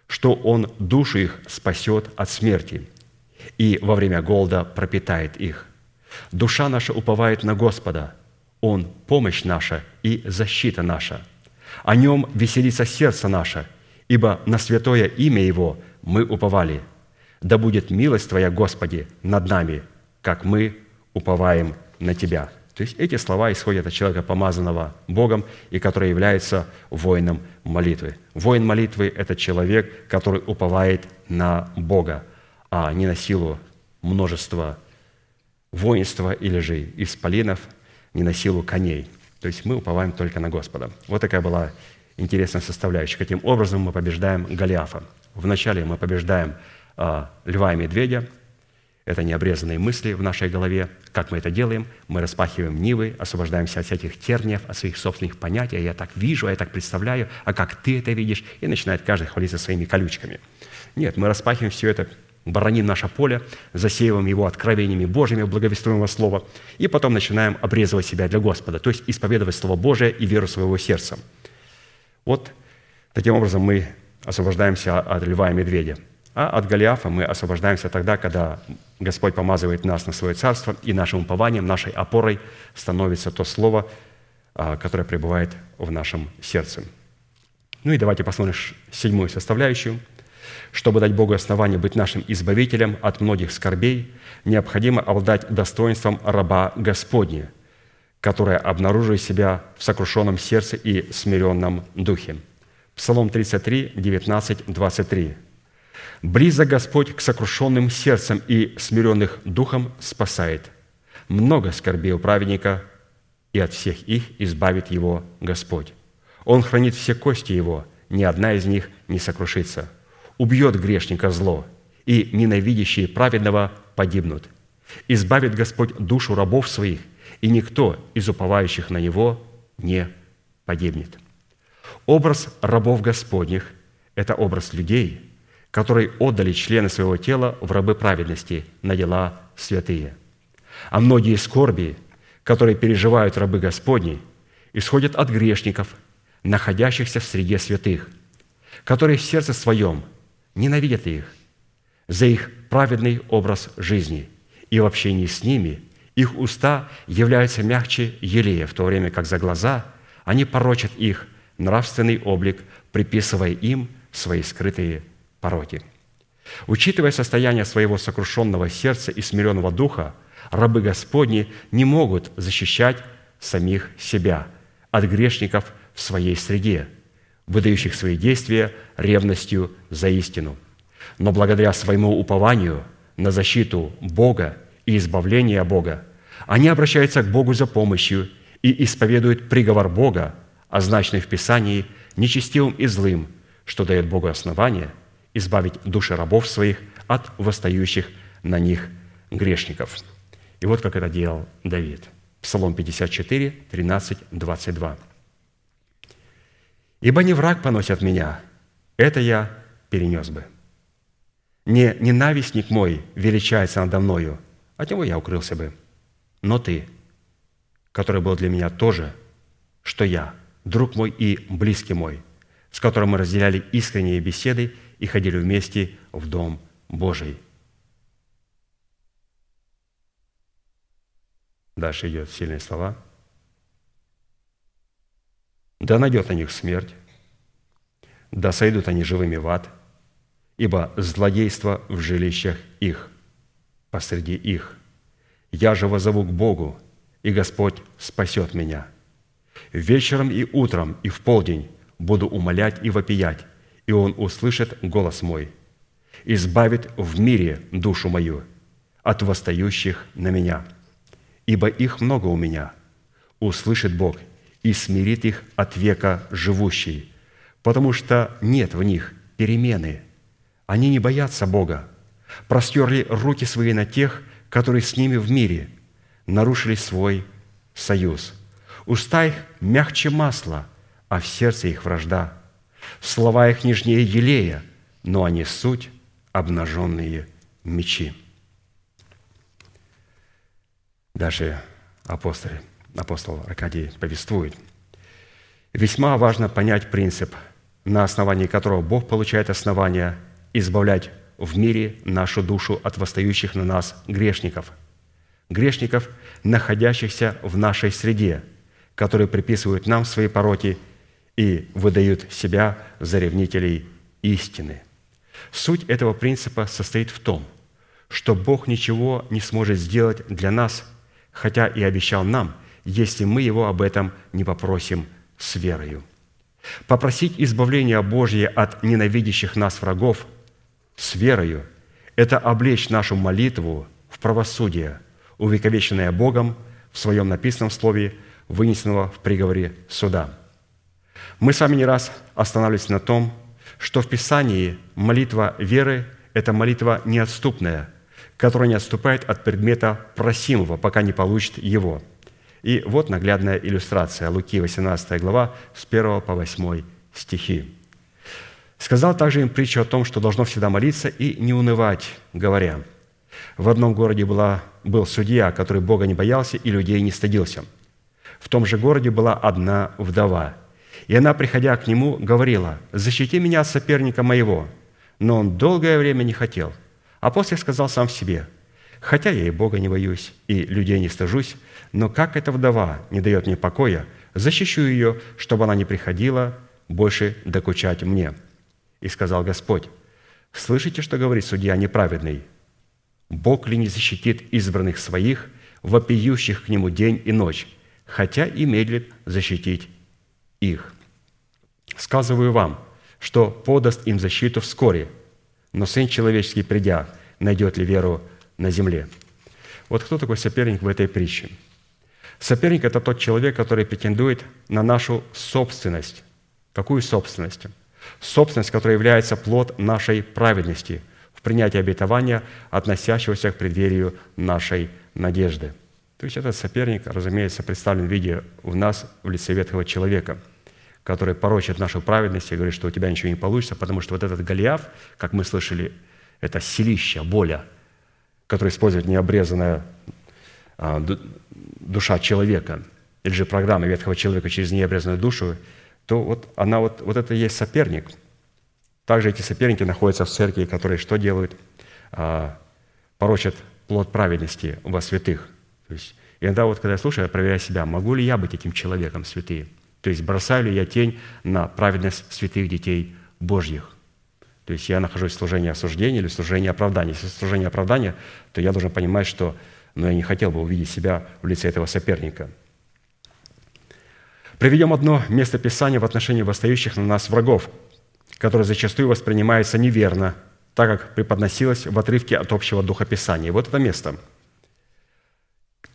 что Он душу их спасет от смерти и во время голода пропитает их. Душа наша уповает на Господа, Он – помощь наша и защита наша. О Нем веселится сердце наше, ибо на святое имя Его мы уповали – да будет милость Твоя, Господи, над нами, как мы уповаем на Тебя». То есть эти слова исходят от человека, помазанного Богом, и который является воином молитвы. Воин молитвы – это человек, который уповает на Бога, а не на силу множества воинства или же исполинов, не на силу коней. То есть мы уповаем только на Господа. Вот такая была интересная составляющая. Каким образом мы побеждаем Голиафа? Вначале мы побеждаем а, льва и медведя. Это необрезанные мысли в нашей голове. Как мы это делаем? Мы распахиваем нивы, освобождаемся от всяких терниев, от своих собственных понятий. А я так вижу, а я так представляю, а как ты это видишь? И начинает каждый хвалиться своими колючками. Нет, мы распахиваем все это, бараним наше поле, засеиваем его откровениями Божьими, благовествуемого Слова, и потом начинаем обрезывать себя для Господа, то есть исповедовать Слово Божие и веру своего сердца. Вот таким образом мы освобождаемся от льва и медведя – а от Голиафа мы освобождаемся тогда, когда Господь помазывает нас на свое царство, и нашим упованием, нашей опорой становится то слово, а, которое пребывает в нашем сердце. Ну и давайте посмотрим седьмую составляющую. Чтобы дать Богу основание быть нашим избавителем от многих скорбей, необходимо обладать достоинством раба Господня, которое обнаруживает себя в сокрушенном сердце и смиренном духе. Псалом 33, 19, 23. Близок Господь к сокрушенным сердцем и смиренных духом спасает. Много скорбей у праведника, и от всех их избавит его Господь. Он хранит все кости его, ни одна из них не сокрушится. Убьет грешника зло, и ненавидящие праведного погибнут. Избавит Господь душу рабов своих, и никто из уповающих на Него не погибнет. Образ рабов Господних – это образ людей – которые отдали члены своего тела в рабы праведности на дела святые. А многие скорби, которые переживают рабы Господни, исходят от грешников, находящихся в среде святых, которые в сердце своем ненавидят их за их праведный образ жизни, и в общении с ними их уста являются мягче елея, в то время как за глаза они порочат их нравственный облик, приписывая им свои скрытые пороки. Учитывая состояние своего сокрушенного сердца и смиренного духа, рабы Господни не могут защищать самих себя от грешников в своей среде, выдающих свои действия ревностью за истину. Но благодаря своему упованию на защиту Бога и избавление Бога, они обращаются к Богу за помощью и исповедуют приговор Бога, означенный в Писании нечестивым и злым, что дает Богу основание – избавить души рабов своих от восстающих на них грешников. И вот как это делал Давид. Псалом 54, 13, 22. «Ибо не враг поносит меня, это я перенес бы. Не ненавистник мой величается надо мною, от него я укрылся бы. Но ты, который был для меня тоже, что я, друг мой и близкий мой, с которым мы разделяли искренние беседы и ходили вместе в Дом Божий. Дальше идет сильные слова. «Да найдет на них смерть, да сойдут они живыми в ад, ибо злодейство в жилищах их, посреди их. Я же возову к Богу, и Господь спасет меня. Вечером и утром, и в полдень буду умолять и вопиять, и Он услышит голос мой. избавит в мире душу мою от восстающих на меня. Ибо их много у меня, услышит Бог и смирит их от века живущий, потому что нет в них перемены. Они не боятся Бога, простерли руки свои на тех, которые с ними в мире, нарушили свой союз. Уста их мягче масла, а в сердце их вражда. Слова их нежнее елея, но они суть обнаженные мечи. Дальше апостолы, апостол Аркадий повествует. Весьма важно понять принцип, на основании которого Бог получает основания избавлять в мире нашу душу от восстающих на нас грешников. Грешников, находящихся в нашей среде, которые приписывают нам свои пороки и выдают себя за ревнителей истины. Суть этого принципа состоит в том, что Бог ничего не сможет сделать для нас, хотя и обещал нам, если мы Его об этом не попросим с верою. Попросить избавления Божье от ненавидящих нас врагов с верою – это облечь нашу молитву в правосудие, увековеченное Богом в Своем написанном Слове, вынесенного в приговоре суда. Мы с вами не раз останавливались на том, что в Писании молитва веры – это молитва неотступная, которая не отступает от предмета просимого, пока не получит его. И вот наглядная иллюстрация. Луки, 18 глава, с 1 по 8 стихи. Сказал также им притчу о том, что должно всегда молиться и не унывать, говоря, «В одном городе была, был судья, который Бога не боялся и людей не стыдился. В том же городе была одна вдова, и она, приходя к нему, говорила, «Защити меня от соперника моего». Но он долгое время не хотел. А после сказал сам себе, «Хотя я и Бога не боюсь, и людей не стыжусь, но как эта вдова не дает мне покоя, защищу ее, чтобы она не приходила больше докучать мне». И сказал Господь, «Слышите, что говорит судья неправедный? Бог ли не защитит избранных своих, вопиющих к Нему день и ночь, хотя и медлит защитить их? Сказываю вам, что подаст им защиту вскоре, но Сын Человеческий, придя, найдет ли веру на земле?» Вот кто такой соперник в этой притче? Соперник – это тот человек, который претендует на нашу собственность. Какую собственность? Собственность, которая является плод нашей праведности в принятии обетования, относящегося к преддверию нашей надежды. То есть этот соперник, разумеется, представлен в виде в нас, в лице ветхого человека, который порочит нашу праведность и говорит, что у тебя ничего не получится, потому что вот этот Голиаф, как мы слышали, это селище, боля, которое использует необрезанная а, душа человека, или же программа ветхого человека через необрезанную душу, то вот она вот, вот это и есть соперник. Также эти соперники находятся в церкви, которые что делают? А, порочат плод праведности во святых. То есть иногда вот, когда я слушаю, я проверяю себя, могу ли я быть этим человеком святым? То есть бросаю ли я тень на праведность святых детей Божьих? То есть я нахожусь в служении осуждения или в служении оправдания. Если в служении оправдания, то я должен понимать, что ну, я не хотел бы увидеть себя в лице этого соперника – Приведем одно место Писания в отношении восстающих на нас врагов, которое зачастую воспринимается неверно, так как преподносилось в отрывке от общего духа Писания. вот это место.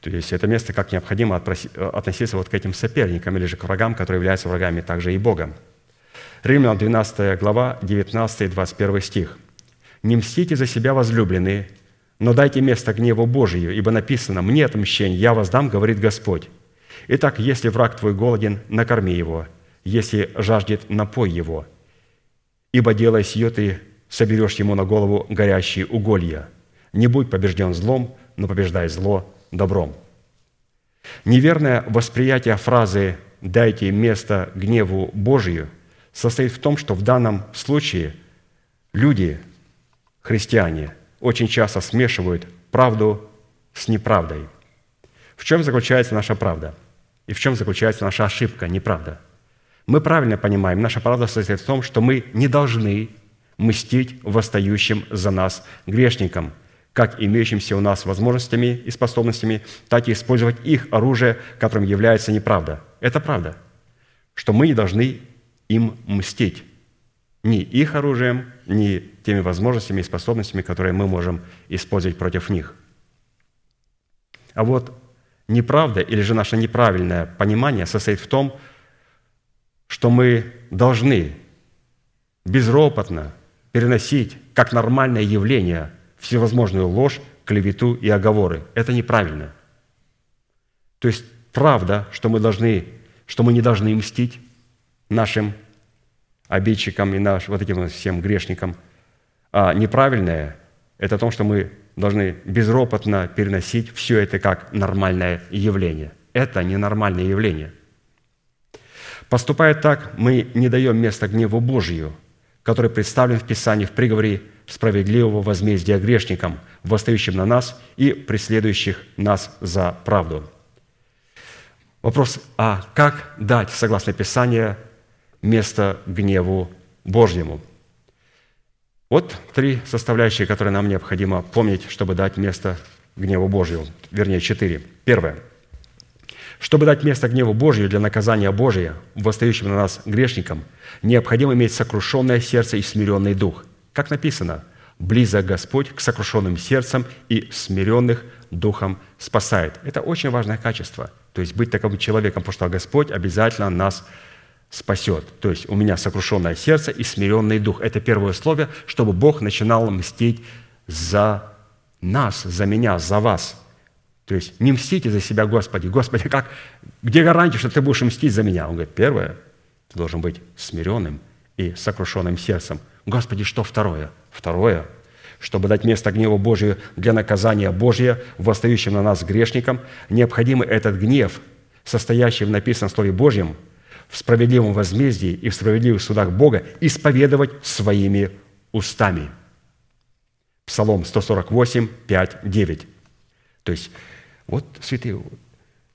То есть это место, как необходимо относиться вот к этим соперникам или же к врагам, которые являются врагами также и Бога. Римлянам 12 глава, 19 и 21 стих. «Не мстите за себя, возлюбленные, но дайте место гневу Божию, ибо написано, «Мне отмщение, я воздам, говорит Господь». Итак, если враг твой голоден, накорми его, если жаждет, напой его, ибо делая сие, ты соберешь ему на голову горящие уголья. Не будь побежден злом, но побеждай зло добром». Неверное восприятие фразы «дайте место гневу Божию» состоит в том, что в данном случае люди, христиане, очень часто смешивают правду с неправдой. В чем заключается наша правда – и в чем заключается наша ошибка, неправда? Мы правильно понимаем, наша правда состоит в том, что мы не должны мстить восстающим за нас грешникам, как имеющимся у нас возможностями и способностями, так и использовать их оружие, которым является неправда. Это правда, что мы не должны им мстить. ни их оружием, ни теми возможностями и способностями, которые мы можем использовать против них. А вот неправда или же наше неправильное понимание состоит в том, что мы должны безропотно переносить как нормальное явление всевозможную ложь, клевету и оговоры. Это неправильно. То есть правда, что мы должны, что мы не должны мстить нашим обидчикам и наш, вот этим всем грешникам, а неправильное – это о том, что мы должны безропотно переносить все это как нормальное явление. Это ненормальное явление. Поступая так, мы не даем места гневу Божию, который представлен в Писании в приговоре справедливого возмездия грешникам, восстающим на нас и преследующих нас за правду. Вопрос, а как дать, согласно Писанию, место гневу Божьему? Вот три составляющие, которые нам необходимо помнить, чтобы дать место гневу Божьему. Вернее, четыре. Первое. Чтобы дать место гневу Божию для наказания Божия, восстающим на нас грешникам, необходимо иметь сокрушенное сердце и смиренный дух. Как написано, «Близок Господь к сокрушенным сердцам и смиренных духом спасает». Это очень важное качество. То есть быть таким человеком, потому что Господь обязательно нас спасет. То есть у меня сокрушенное сердце и смиренный дух. Это первое условие, чтобы Бог начинал мстить за нас, за меня, за вас. То есть не мстите за себя, Господи. Господи, как, где гарантия, что ты будешь мстить за меня? Он говорит, первое, ты должен быть смиренным и сокрушенным сердцем. Господи, что второе? Второе, чтобы дать место гневу Божию для наказания Божия, восстающим на нас грешникам, необходимо этот гнев, состоящий в написанном Слове Божьем – в справедливом возмездии и в справедливых судах Бога исповедовать своими устами. Псалом 148, 5, 9. То есть, вот, святые,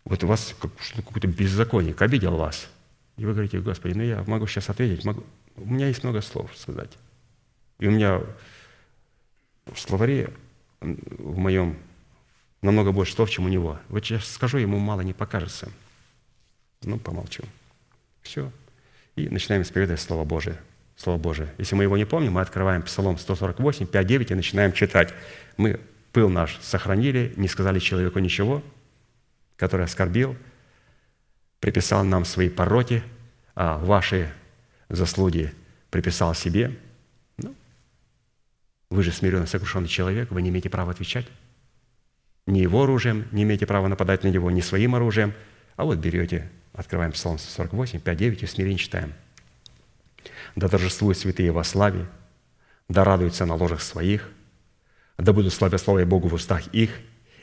вот у вас какой-то беззаконник обидел вас. И вы говорите, Господи, ну я могу сейчас ответить, могу. у меня есть много слов сказать. И у меня в словаре в моем намного больше слов, чем у него. Вот сейчас скажу, ему мало не покажется. Ну, помолчу. Все. И начинаем исповедовать Слово Божие. Слово Божие. Если мы его не помним, мы открываем Псалом 148, 5, 9 и начинаем читать. Мы пыл наш сохранили, не сказали человеку ничего, который оскорбил, приписал нам свои пороки, а ваши заслуги приписал себе. Ну, вы же смиренный, сокрушенный человек, вы не имеете права отвечать. Ни его оружием не имеете права нападать на него, ни своим оружием, а вот берете Открываем Псалом 148, 5, 9 и смирение читаем. «Да торжествуют святые во славе, да радуются на ложах своих, да будут славясловие Богу в устах их,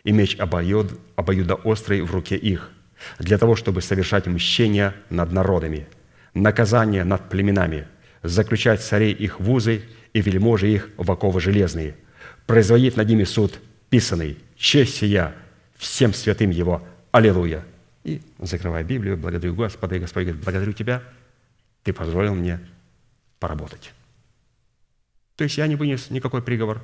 и меч обоюд, обоюдоострый в руке их, для того, чтобы совершать мщение над народами, наказание над племенами, заключать царей их в узы и вельможи их в оковы железные, производить над ними суд писанный, честь сия всем святым его. Аллилуйя! И закрываю Библию, благодарю Господа, и Господь говорит, благодарю Тебя, Ты позволил мне поработать. То есть я не вынес никакой приговор.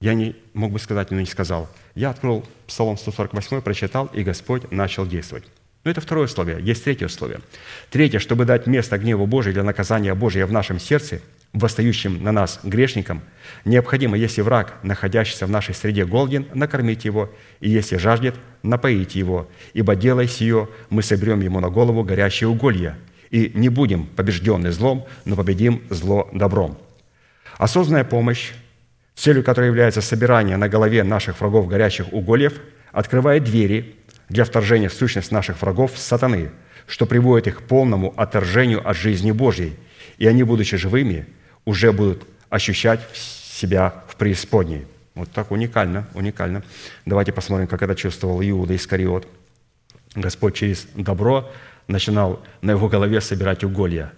Я не мог бы сказать, но не сказал. Я открыл Псалом 148, прочитал, и Господь начал действовать. Но это второе условие. Есть третье условие. Третье, чтобы дать место гневу Божию для наказания Божия в нашем сердце – восстающим на нас грешникам, необходимо, если враг, находящийся в нашей среде, голоден, накормить его, и если жаждет, напоить его, ибо делая сие, мы соберем ему на голову горящие уголья, и не будем побеждены злом, но победим зло добром. Осознанная помощь, целью которой является собирание на голове наших врагов горящих угольев, открывает двери для вторжения в сущность наших врагов сатаны, что приводит их к полному отторжению от жизни Божьей, и они, будучи живыми, уже будут ощущать себя в преисподней. Вот так уникально, уникально. Давайте посмотрим, как это чувствовал Иуда Искариот. Господь через добро начинал на его голове собирать уголья.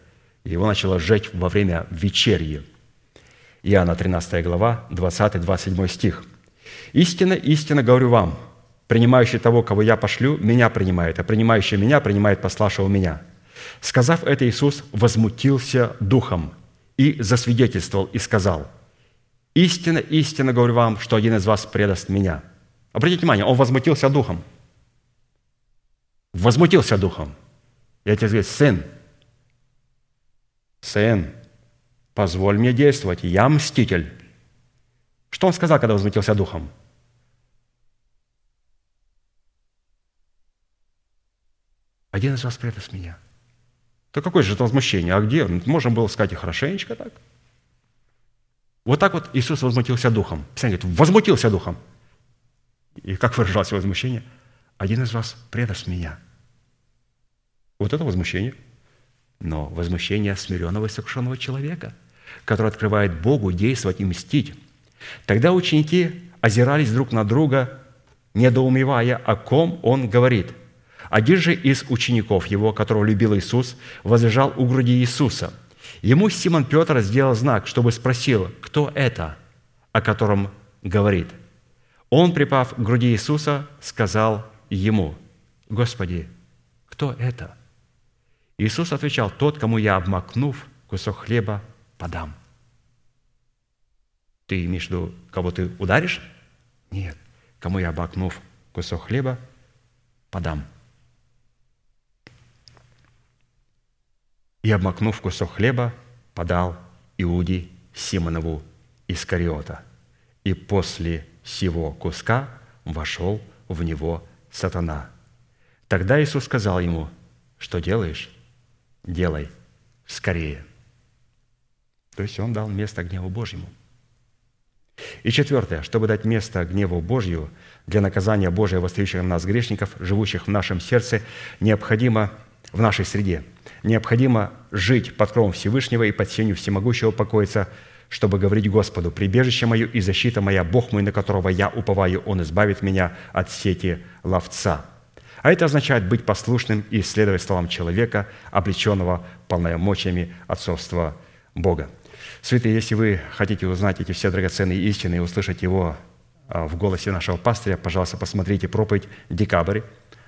И его начало сжечь во время вечерья. Иоанна 13 глава, 20-27 стих. «Истинно, истинно говорю вам, принимающий того, кого я пошлю, меня принимает, а принимающий меня принимает пославшего меня». Сказав это, Иисус возмутился духом и засвидетельствовал и сказал, «Истинно, истинно говорю вам, что один из вас предаст меня». Обратите внимание, он возмутился духом. Возмутился духом. И отец говорит, сын, сын, Позволь мне действовать, я мститель. Что он сказал, когда возмутился духом? Один из вас предаст меня. То какое же это возмущение? А где? Можно было сказать и хорошенечко так. Вот так вот Иисус возмутился духом. Писание говорит, возмутился духом. И как выражалось возмущение? Один из вас предаст меня. Вот это возмущение. Но возмущение смиренного и сокрушенного человека, который открывает Богу действовать и мстить. Тогда ученики озирались друг на друга, недоумевая, о ком он говорит. Один же из учеников его, которого любил Иисус, возлежал у груди Иисуса. Ему Симон Петр сделал знак, чтобы спросил, кто это, о котором говорит. Он, припав к груди Иисуса, сказал ему, «Господи, кто это?» Иисус отвечал, «Тот, кому я, обмакнув кусок хлеба, подам». Ты имеешь в виду, кого ты ударишь? Нет. Кому я, обмакнув кусок хлеба, подам. И, обмакнув кусок хлеба, подал Иуде Симонову Искариота. И после сего куска вошел в него сатана. Тогда Иисус сказал ему, что делаешь? Делай скорее. То есть Он дал место гневу Божьему. И четвертое, чтобы дать место гневу Божью для наказания Божия, восстающих на нас грешников, живущих в нашем сердце, необходимо в нашей среде. Необходимо жить под кровом Всевышнего и под сенью всемогущего покоиться, чтобы говорить Господу, «Прибежище мое и защита моя, Бог мой, на которого я уповаю, Он избавит меня от сети ловца». А это означает быть послушным и исследовать словам человека, облеченного полномочиями отцовства Бога. Святые, если вы хотите узнать эти все драгоценные истины и услышать его а, в голосе нашего пастыря, пожалуйста, посмотрите проповедь «Декабрь»,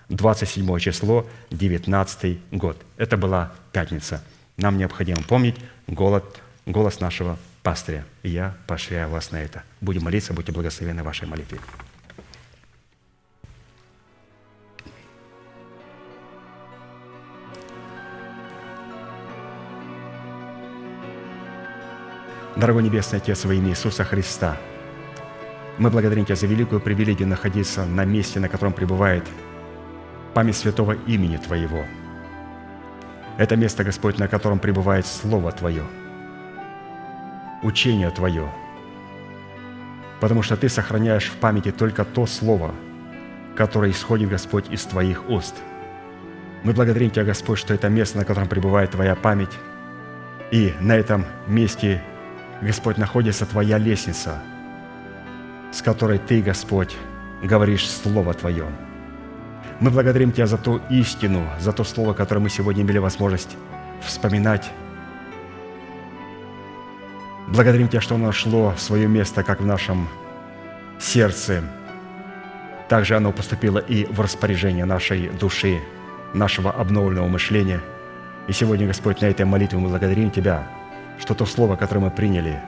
27 число, 19 год. Это была пятница. Нам необходимо помнить голод, голос нашего пастыря. И я поощряю вас на это. Будем молиться, будьте благословены вашей молитве. Дорогой Небесный Отец, во имя Иисуса Христа, мы благодарим Тебя за великую привилегию находиться на месте, на котором пребывает память святого имени Твоего. Это место, Господь, на котором пребывает Слово Твое, учение Твое, потому что Ты сохраняешь в памяти только то Слово, которое исходит, Господь, из Твоих уст. Мы благодарим Тебя, Господь, что это место, на котором пребывает Твоя память, и на этом месте – Господь, находится Твоя лестница, с которой Ты, Господь, говоришь Слово Твое. Мы благодарим Тебя за ту истину, за то Слово, которое мы сегодня имели возможность вспоминать. Благодарим Тебя, что оно нашло свое место как в нашем сердце, также оно поступило и в распоряжение нашей души, нашего обновленного мышления. И сегодня, Господь, на этой молитве мы благодарим Тебя – что то слово, которое мы приняли,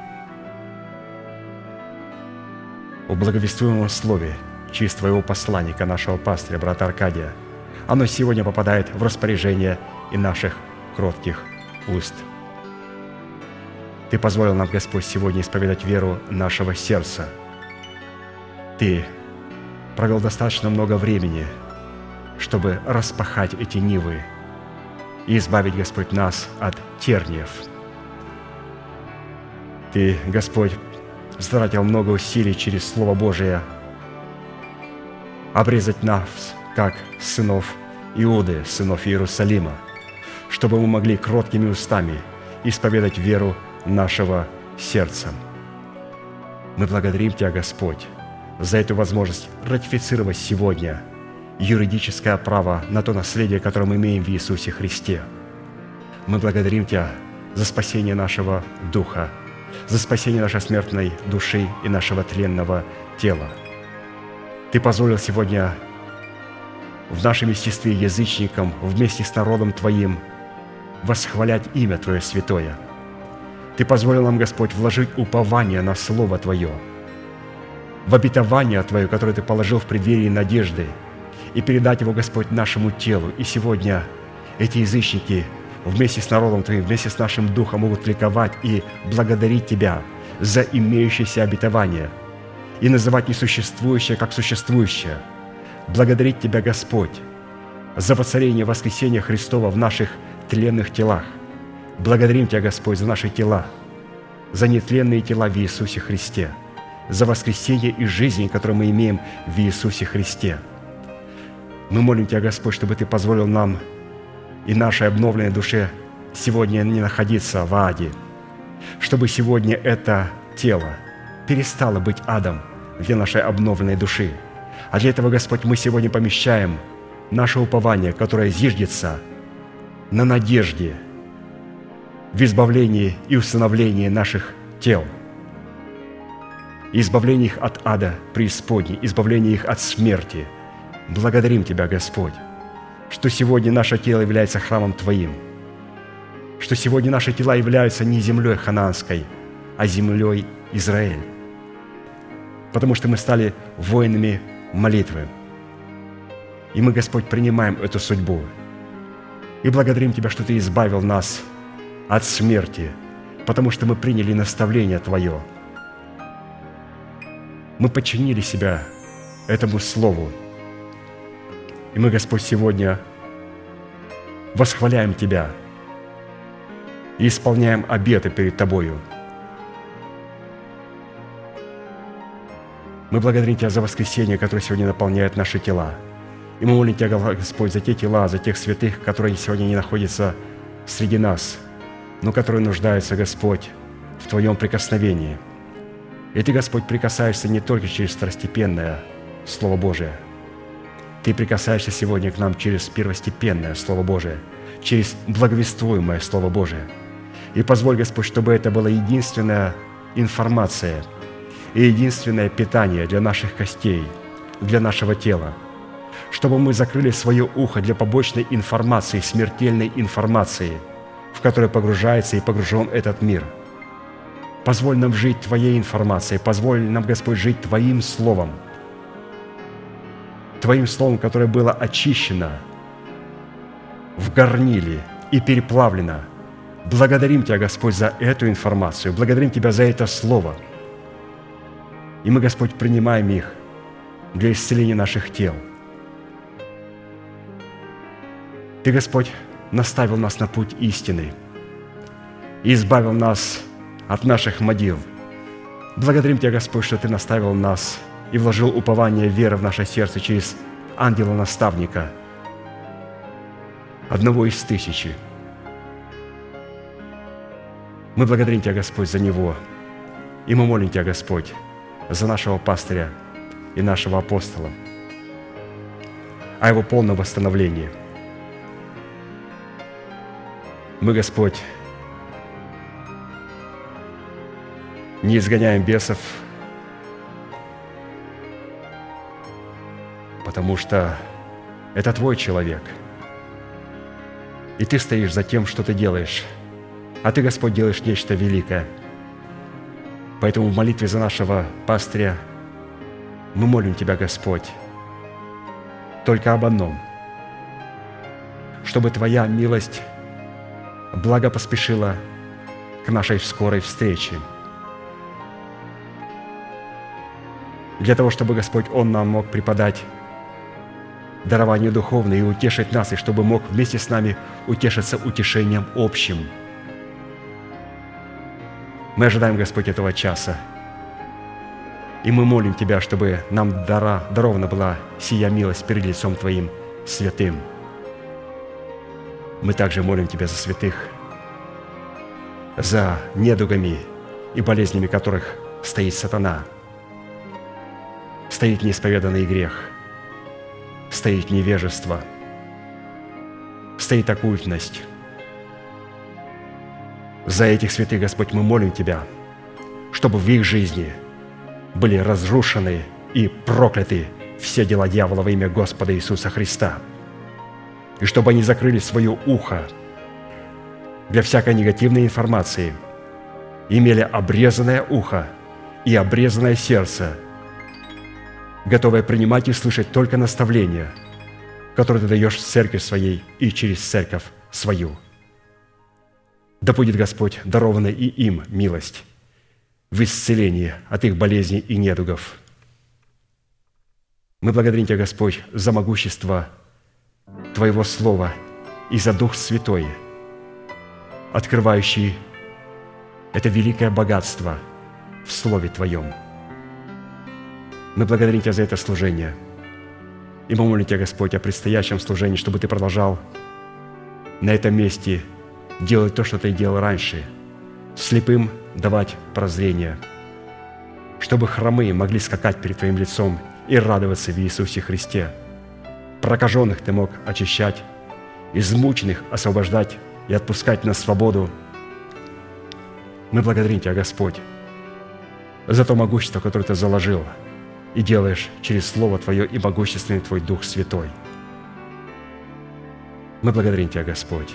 о благовествуемом слове через Твоего посланника, нашего пастыря, брата Аркадия, оно сегодня попадает в распоряжение и наших кротких уст. Ты позволил нам, Господь, сегодня исповедать веру нашего сердца. Ты провел достаточно много времени, чтобы распахать эти нивы и избавить, Господь, нас от терниев – ты, Господь, затратил много усилий через Слово Божие обрезать нас, как сынов Иуды, сынов Иерусалима, чтобы мы могли кроткими устами исповедать веру нашего сердца. Мы благодарим Тебя, Господь, за эту возможность ратифицировать сегодня юридическое право на то наследие, которое мы имеем в Иисусе Христе. Мы благодарим Тебя за спасение нашего духа, за спасение нашей смертной души и нашего тленного тела. Ты позволил сегодня в нашем естестве язычникам вместе с народом Твоим восхвалять имя Твое святое. Ты позволил нам, Господь, вложить упование на Слово Твое, в обетование Твое, которое Ты положил в преддверии надежды, и передать его, Господь, нашему телу. И сегодня эти язычники вместе с народом Твоим, вместе с нашим духом могут ликовать и благодарить Тебя за имеющееся обетование и называть несуществующее как существующее. Благодарить Тебя, Господь, за воцарение воскресения Христова в наших тленных телах. Благодарим Тебя, Господь, за наши тела, за нетленные тела в Иисусе Христе, за воскресение и жизнь, которую мы имеем в Иисусе Христе. Мы молим Тебя, Господь, чтобы Ты позволил нам и нашей обновленной душе сегодня не находиться в аде, чтобы сегодня это тело перестало быть адом для нашей обновленной души. А для этого, Господь, мы сегодня помещаем наше упование, которое зиждется на надежде в избавлении и установлении наших тел, избавлении их от ада преисподней, избавлении их от смерти. Благодарим Тебя, Господь, что сегодня наше тело является храмом Твоим, что сегодня наши тела являются не землей хананской, а землей Израиль, потому что мы стали воинами молитвы. И мы, Господь, принимаем эту судьбу и благодарим Тебя, что Ты избавил нас от смерти, потому что мы приняли наставление Твое. Мы подчинили себя этому Слову – и мы, Господь, сегодня восхваляем Тебя и исполняем обеты перед Тобою. Мы благодарим Тебя за воскресение, которое сегодня наполняет наши тела. И мы молим Тебя, Господь, за те тела, за тех святых, которые сегодня не находятся среди нас, но которые нуждаются, Господь, в Твоем прикосновении. И Ты, Господь, прикасаешься не только через второстепенное Слово Божие – ты прикасаешься сегодня к нам через первостепенное Слово Божие, через благовествуемое Слово Божие. И позволь, Господь, чтобы это была единственная информация и единственное питание для наших костей, для нашего тела, чтобы мы закрыли свое ухо для побочной информации, смертельной информации, в которой погружается и погружен этот мир. Позволь нам жить Твоей информацией, позволь нам, Господь, жить Твоим Словом – Твоим Словом, которое было очищено в горниле и переплавлено. Благодарим Тебя, Господь, за эту информацию. Благодарим Тебя за это Слово. И мы, Господь, принимаем их для исцеления наших тел. Ты, Господь, наставил нас на путь истины и избавил нас от наших могил. Благодарим Тебя, Господь, что Ты наставил нас и вложил упование веры в наше сердце через ангела-наставника, одного из тысячи. Мы благодарим Тебя, Господь, за него, и мы молим Тебя, Господь, за нашего пастыря и нашего апостола, о его полном восстановлении. Мы, Господь, не изгоняем бесов, потому что это твой человек. И ты стоишь за тем, что ты делаешь. А ты, Господь, делаешь нечто великое. Поэтому в молитве за нашего пастыря мы молим Тебя, Господь, только об одном, чтобы Твоя милость благо поспешила к нашей скорой встрече. Для того, чтобы Господь Он нам мог преподать дарование духовное и утешить нас, и чтобы мог вместе с нами утешиться утешением общим. Мы ожидаем, Господь, этого часа. И мы молим Тебя, чтобы нам дара, дарована была сия милость перед лицом Твоим святым. Мы также молим Тебя за святых, за недугами и болезнями которых стоит сатана, стоит неисповеданный грех – стоит невежество, стоит оккультность. За этих святых, Господь, мы молим Тебя, чтобы в их жизни были разрушены и прокляты все дела дьявола во имя Господа Иисуса Христа. И чтобы они закрыли свое ухо для всякой негативной информации, имели обрезанное ухо и обрезанное сердце – готовая принимать и слышать только наставления, которые ты даешь в церкви своей и через церковь свою. Да будет, Господь, дарована и им милость в исцелении от их болезней и недугов. Мы благодарим Тебя, Господь, за могущество Твоего Слова и за Дух Святой, открывающий это великое богатство в Слове Твоем. Мы благодарим Тебя за это служение. И мы молим Тебя, Господь, о предстоящем служении, чтобы Ты продолжал на этом месте делать то, что Ты делал раньше, слепым давать прозрение, чтобы хромые могли скакать перед Твоим лицом и радоваться в Иисусе Христе. Прокаженных Ты мог очищать, измученных освобождать и отпускать на свободу. Мы благодарим Тебя, Господь, за то могущество, которое Ты заложил и делаешь через Слово Твое и могущественный Твой Дух Святой. Мы благодарим Тебя, Господь,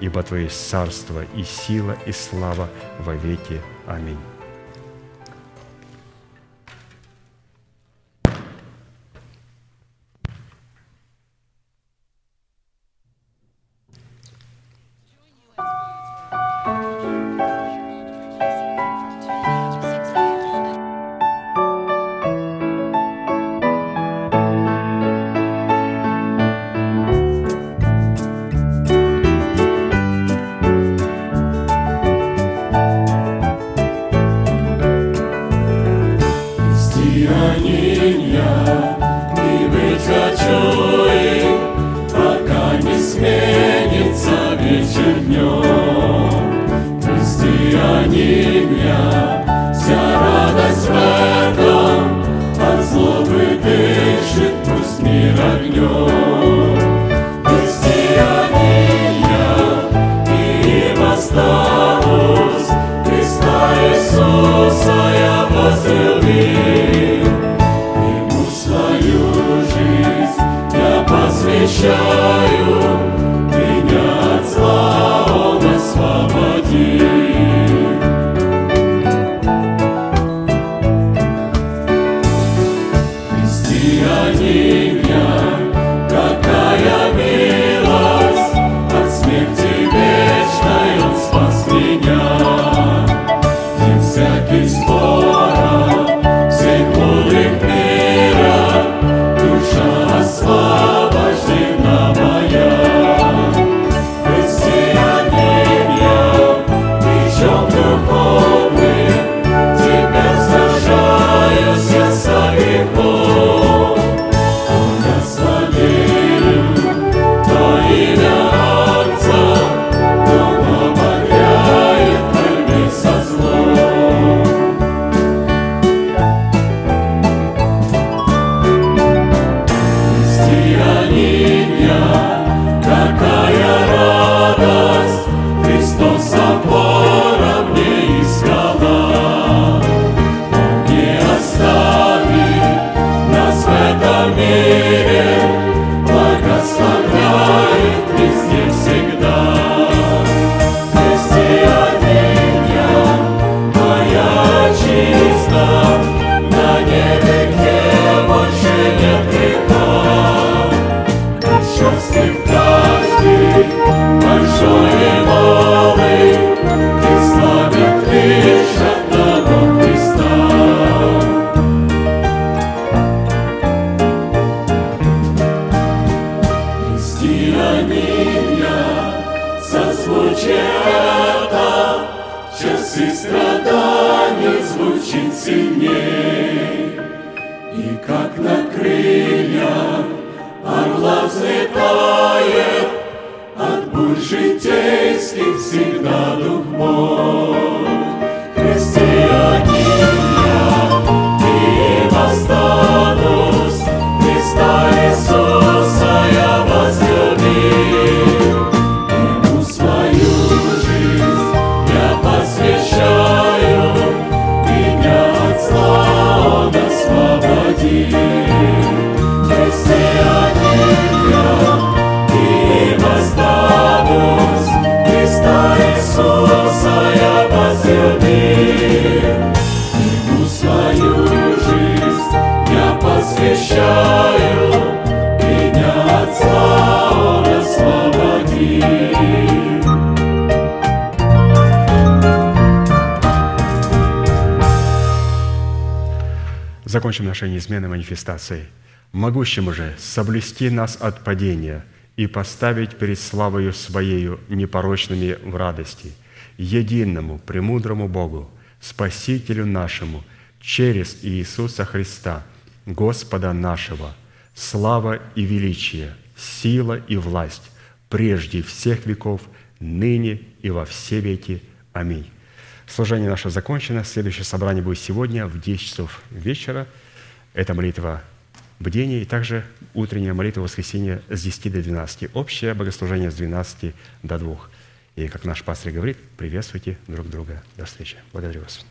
ибо Твое царство и сила и слава во веки. Аминь. Неизменной манифестацией. Могущему же соблюсти нас от падения и поставить перед славою Своею непорочными в радости, единому, премудрому Богу, Спасителю нашему, через Иисуса Христа, Господа нашего, слава и величие, сила и власть, прежде всех веков, ныне и во все веки. Аминь. Служение наше закончено. Следующее собрание будет сегодня в 10 часов вечера. Это молитва бдения и также утренняя молитва воскресенья с 10 до 12. Общее богослужение с 12 до 2. И, как наш пастор говорит, приветствуйте друг друга. До встречи. Благодарю вас.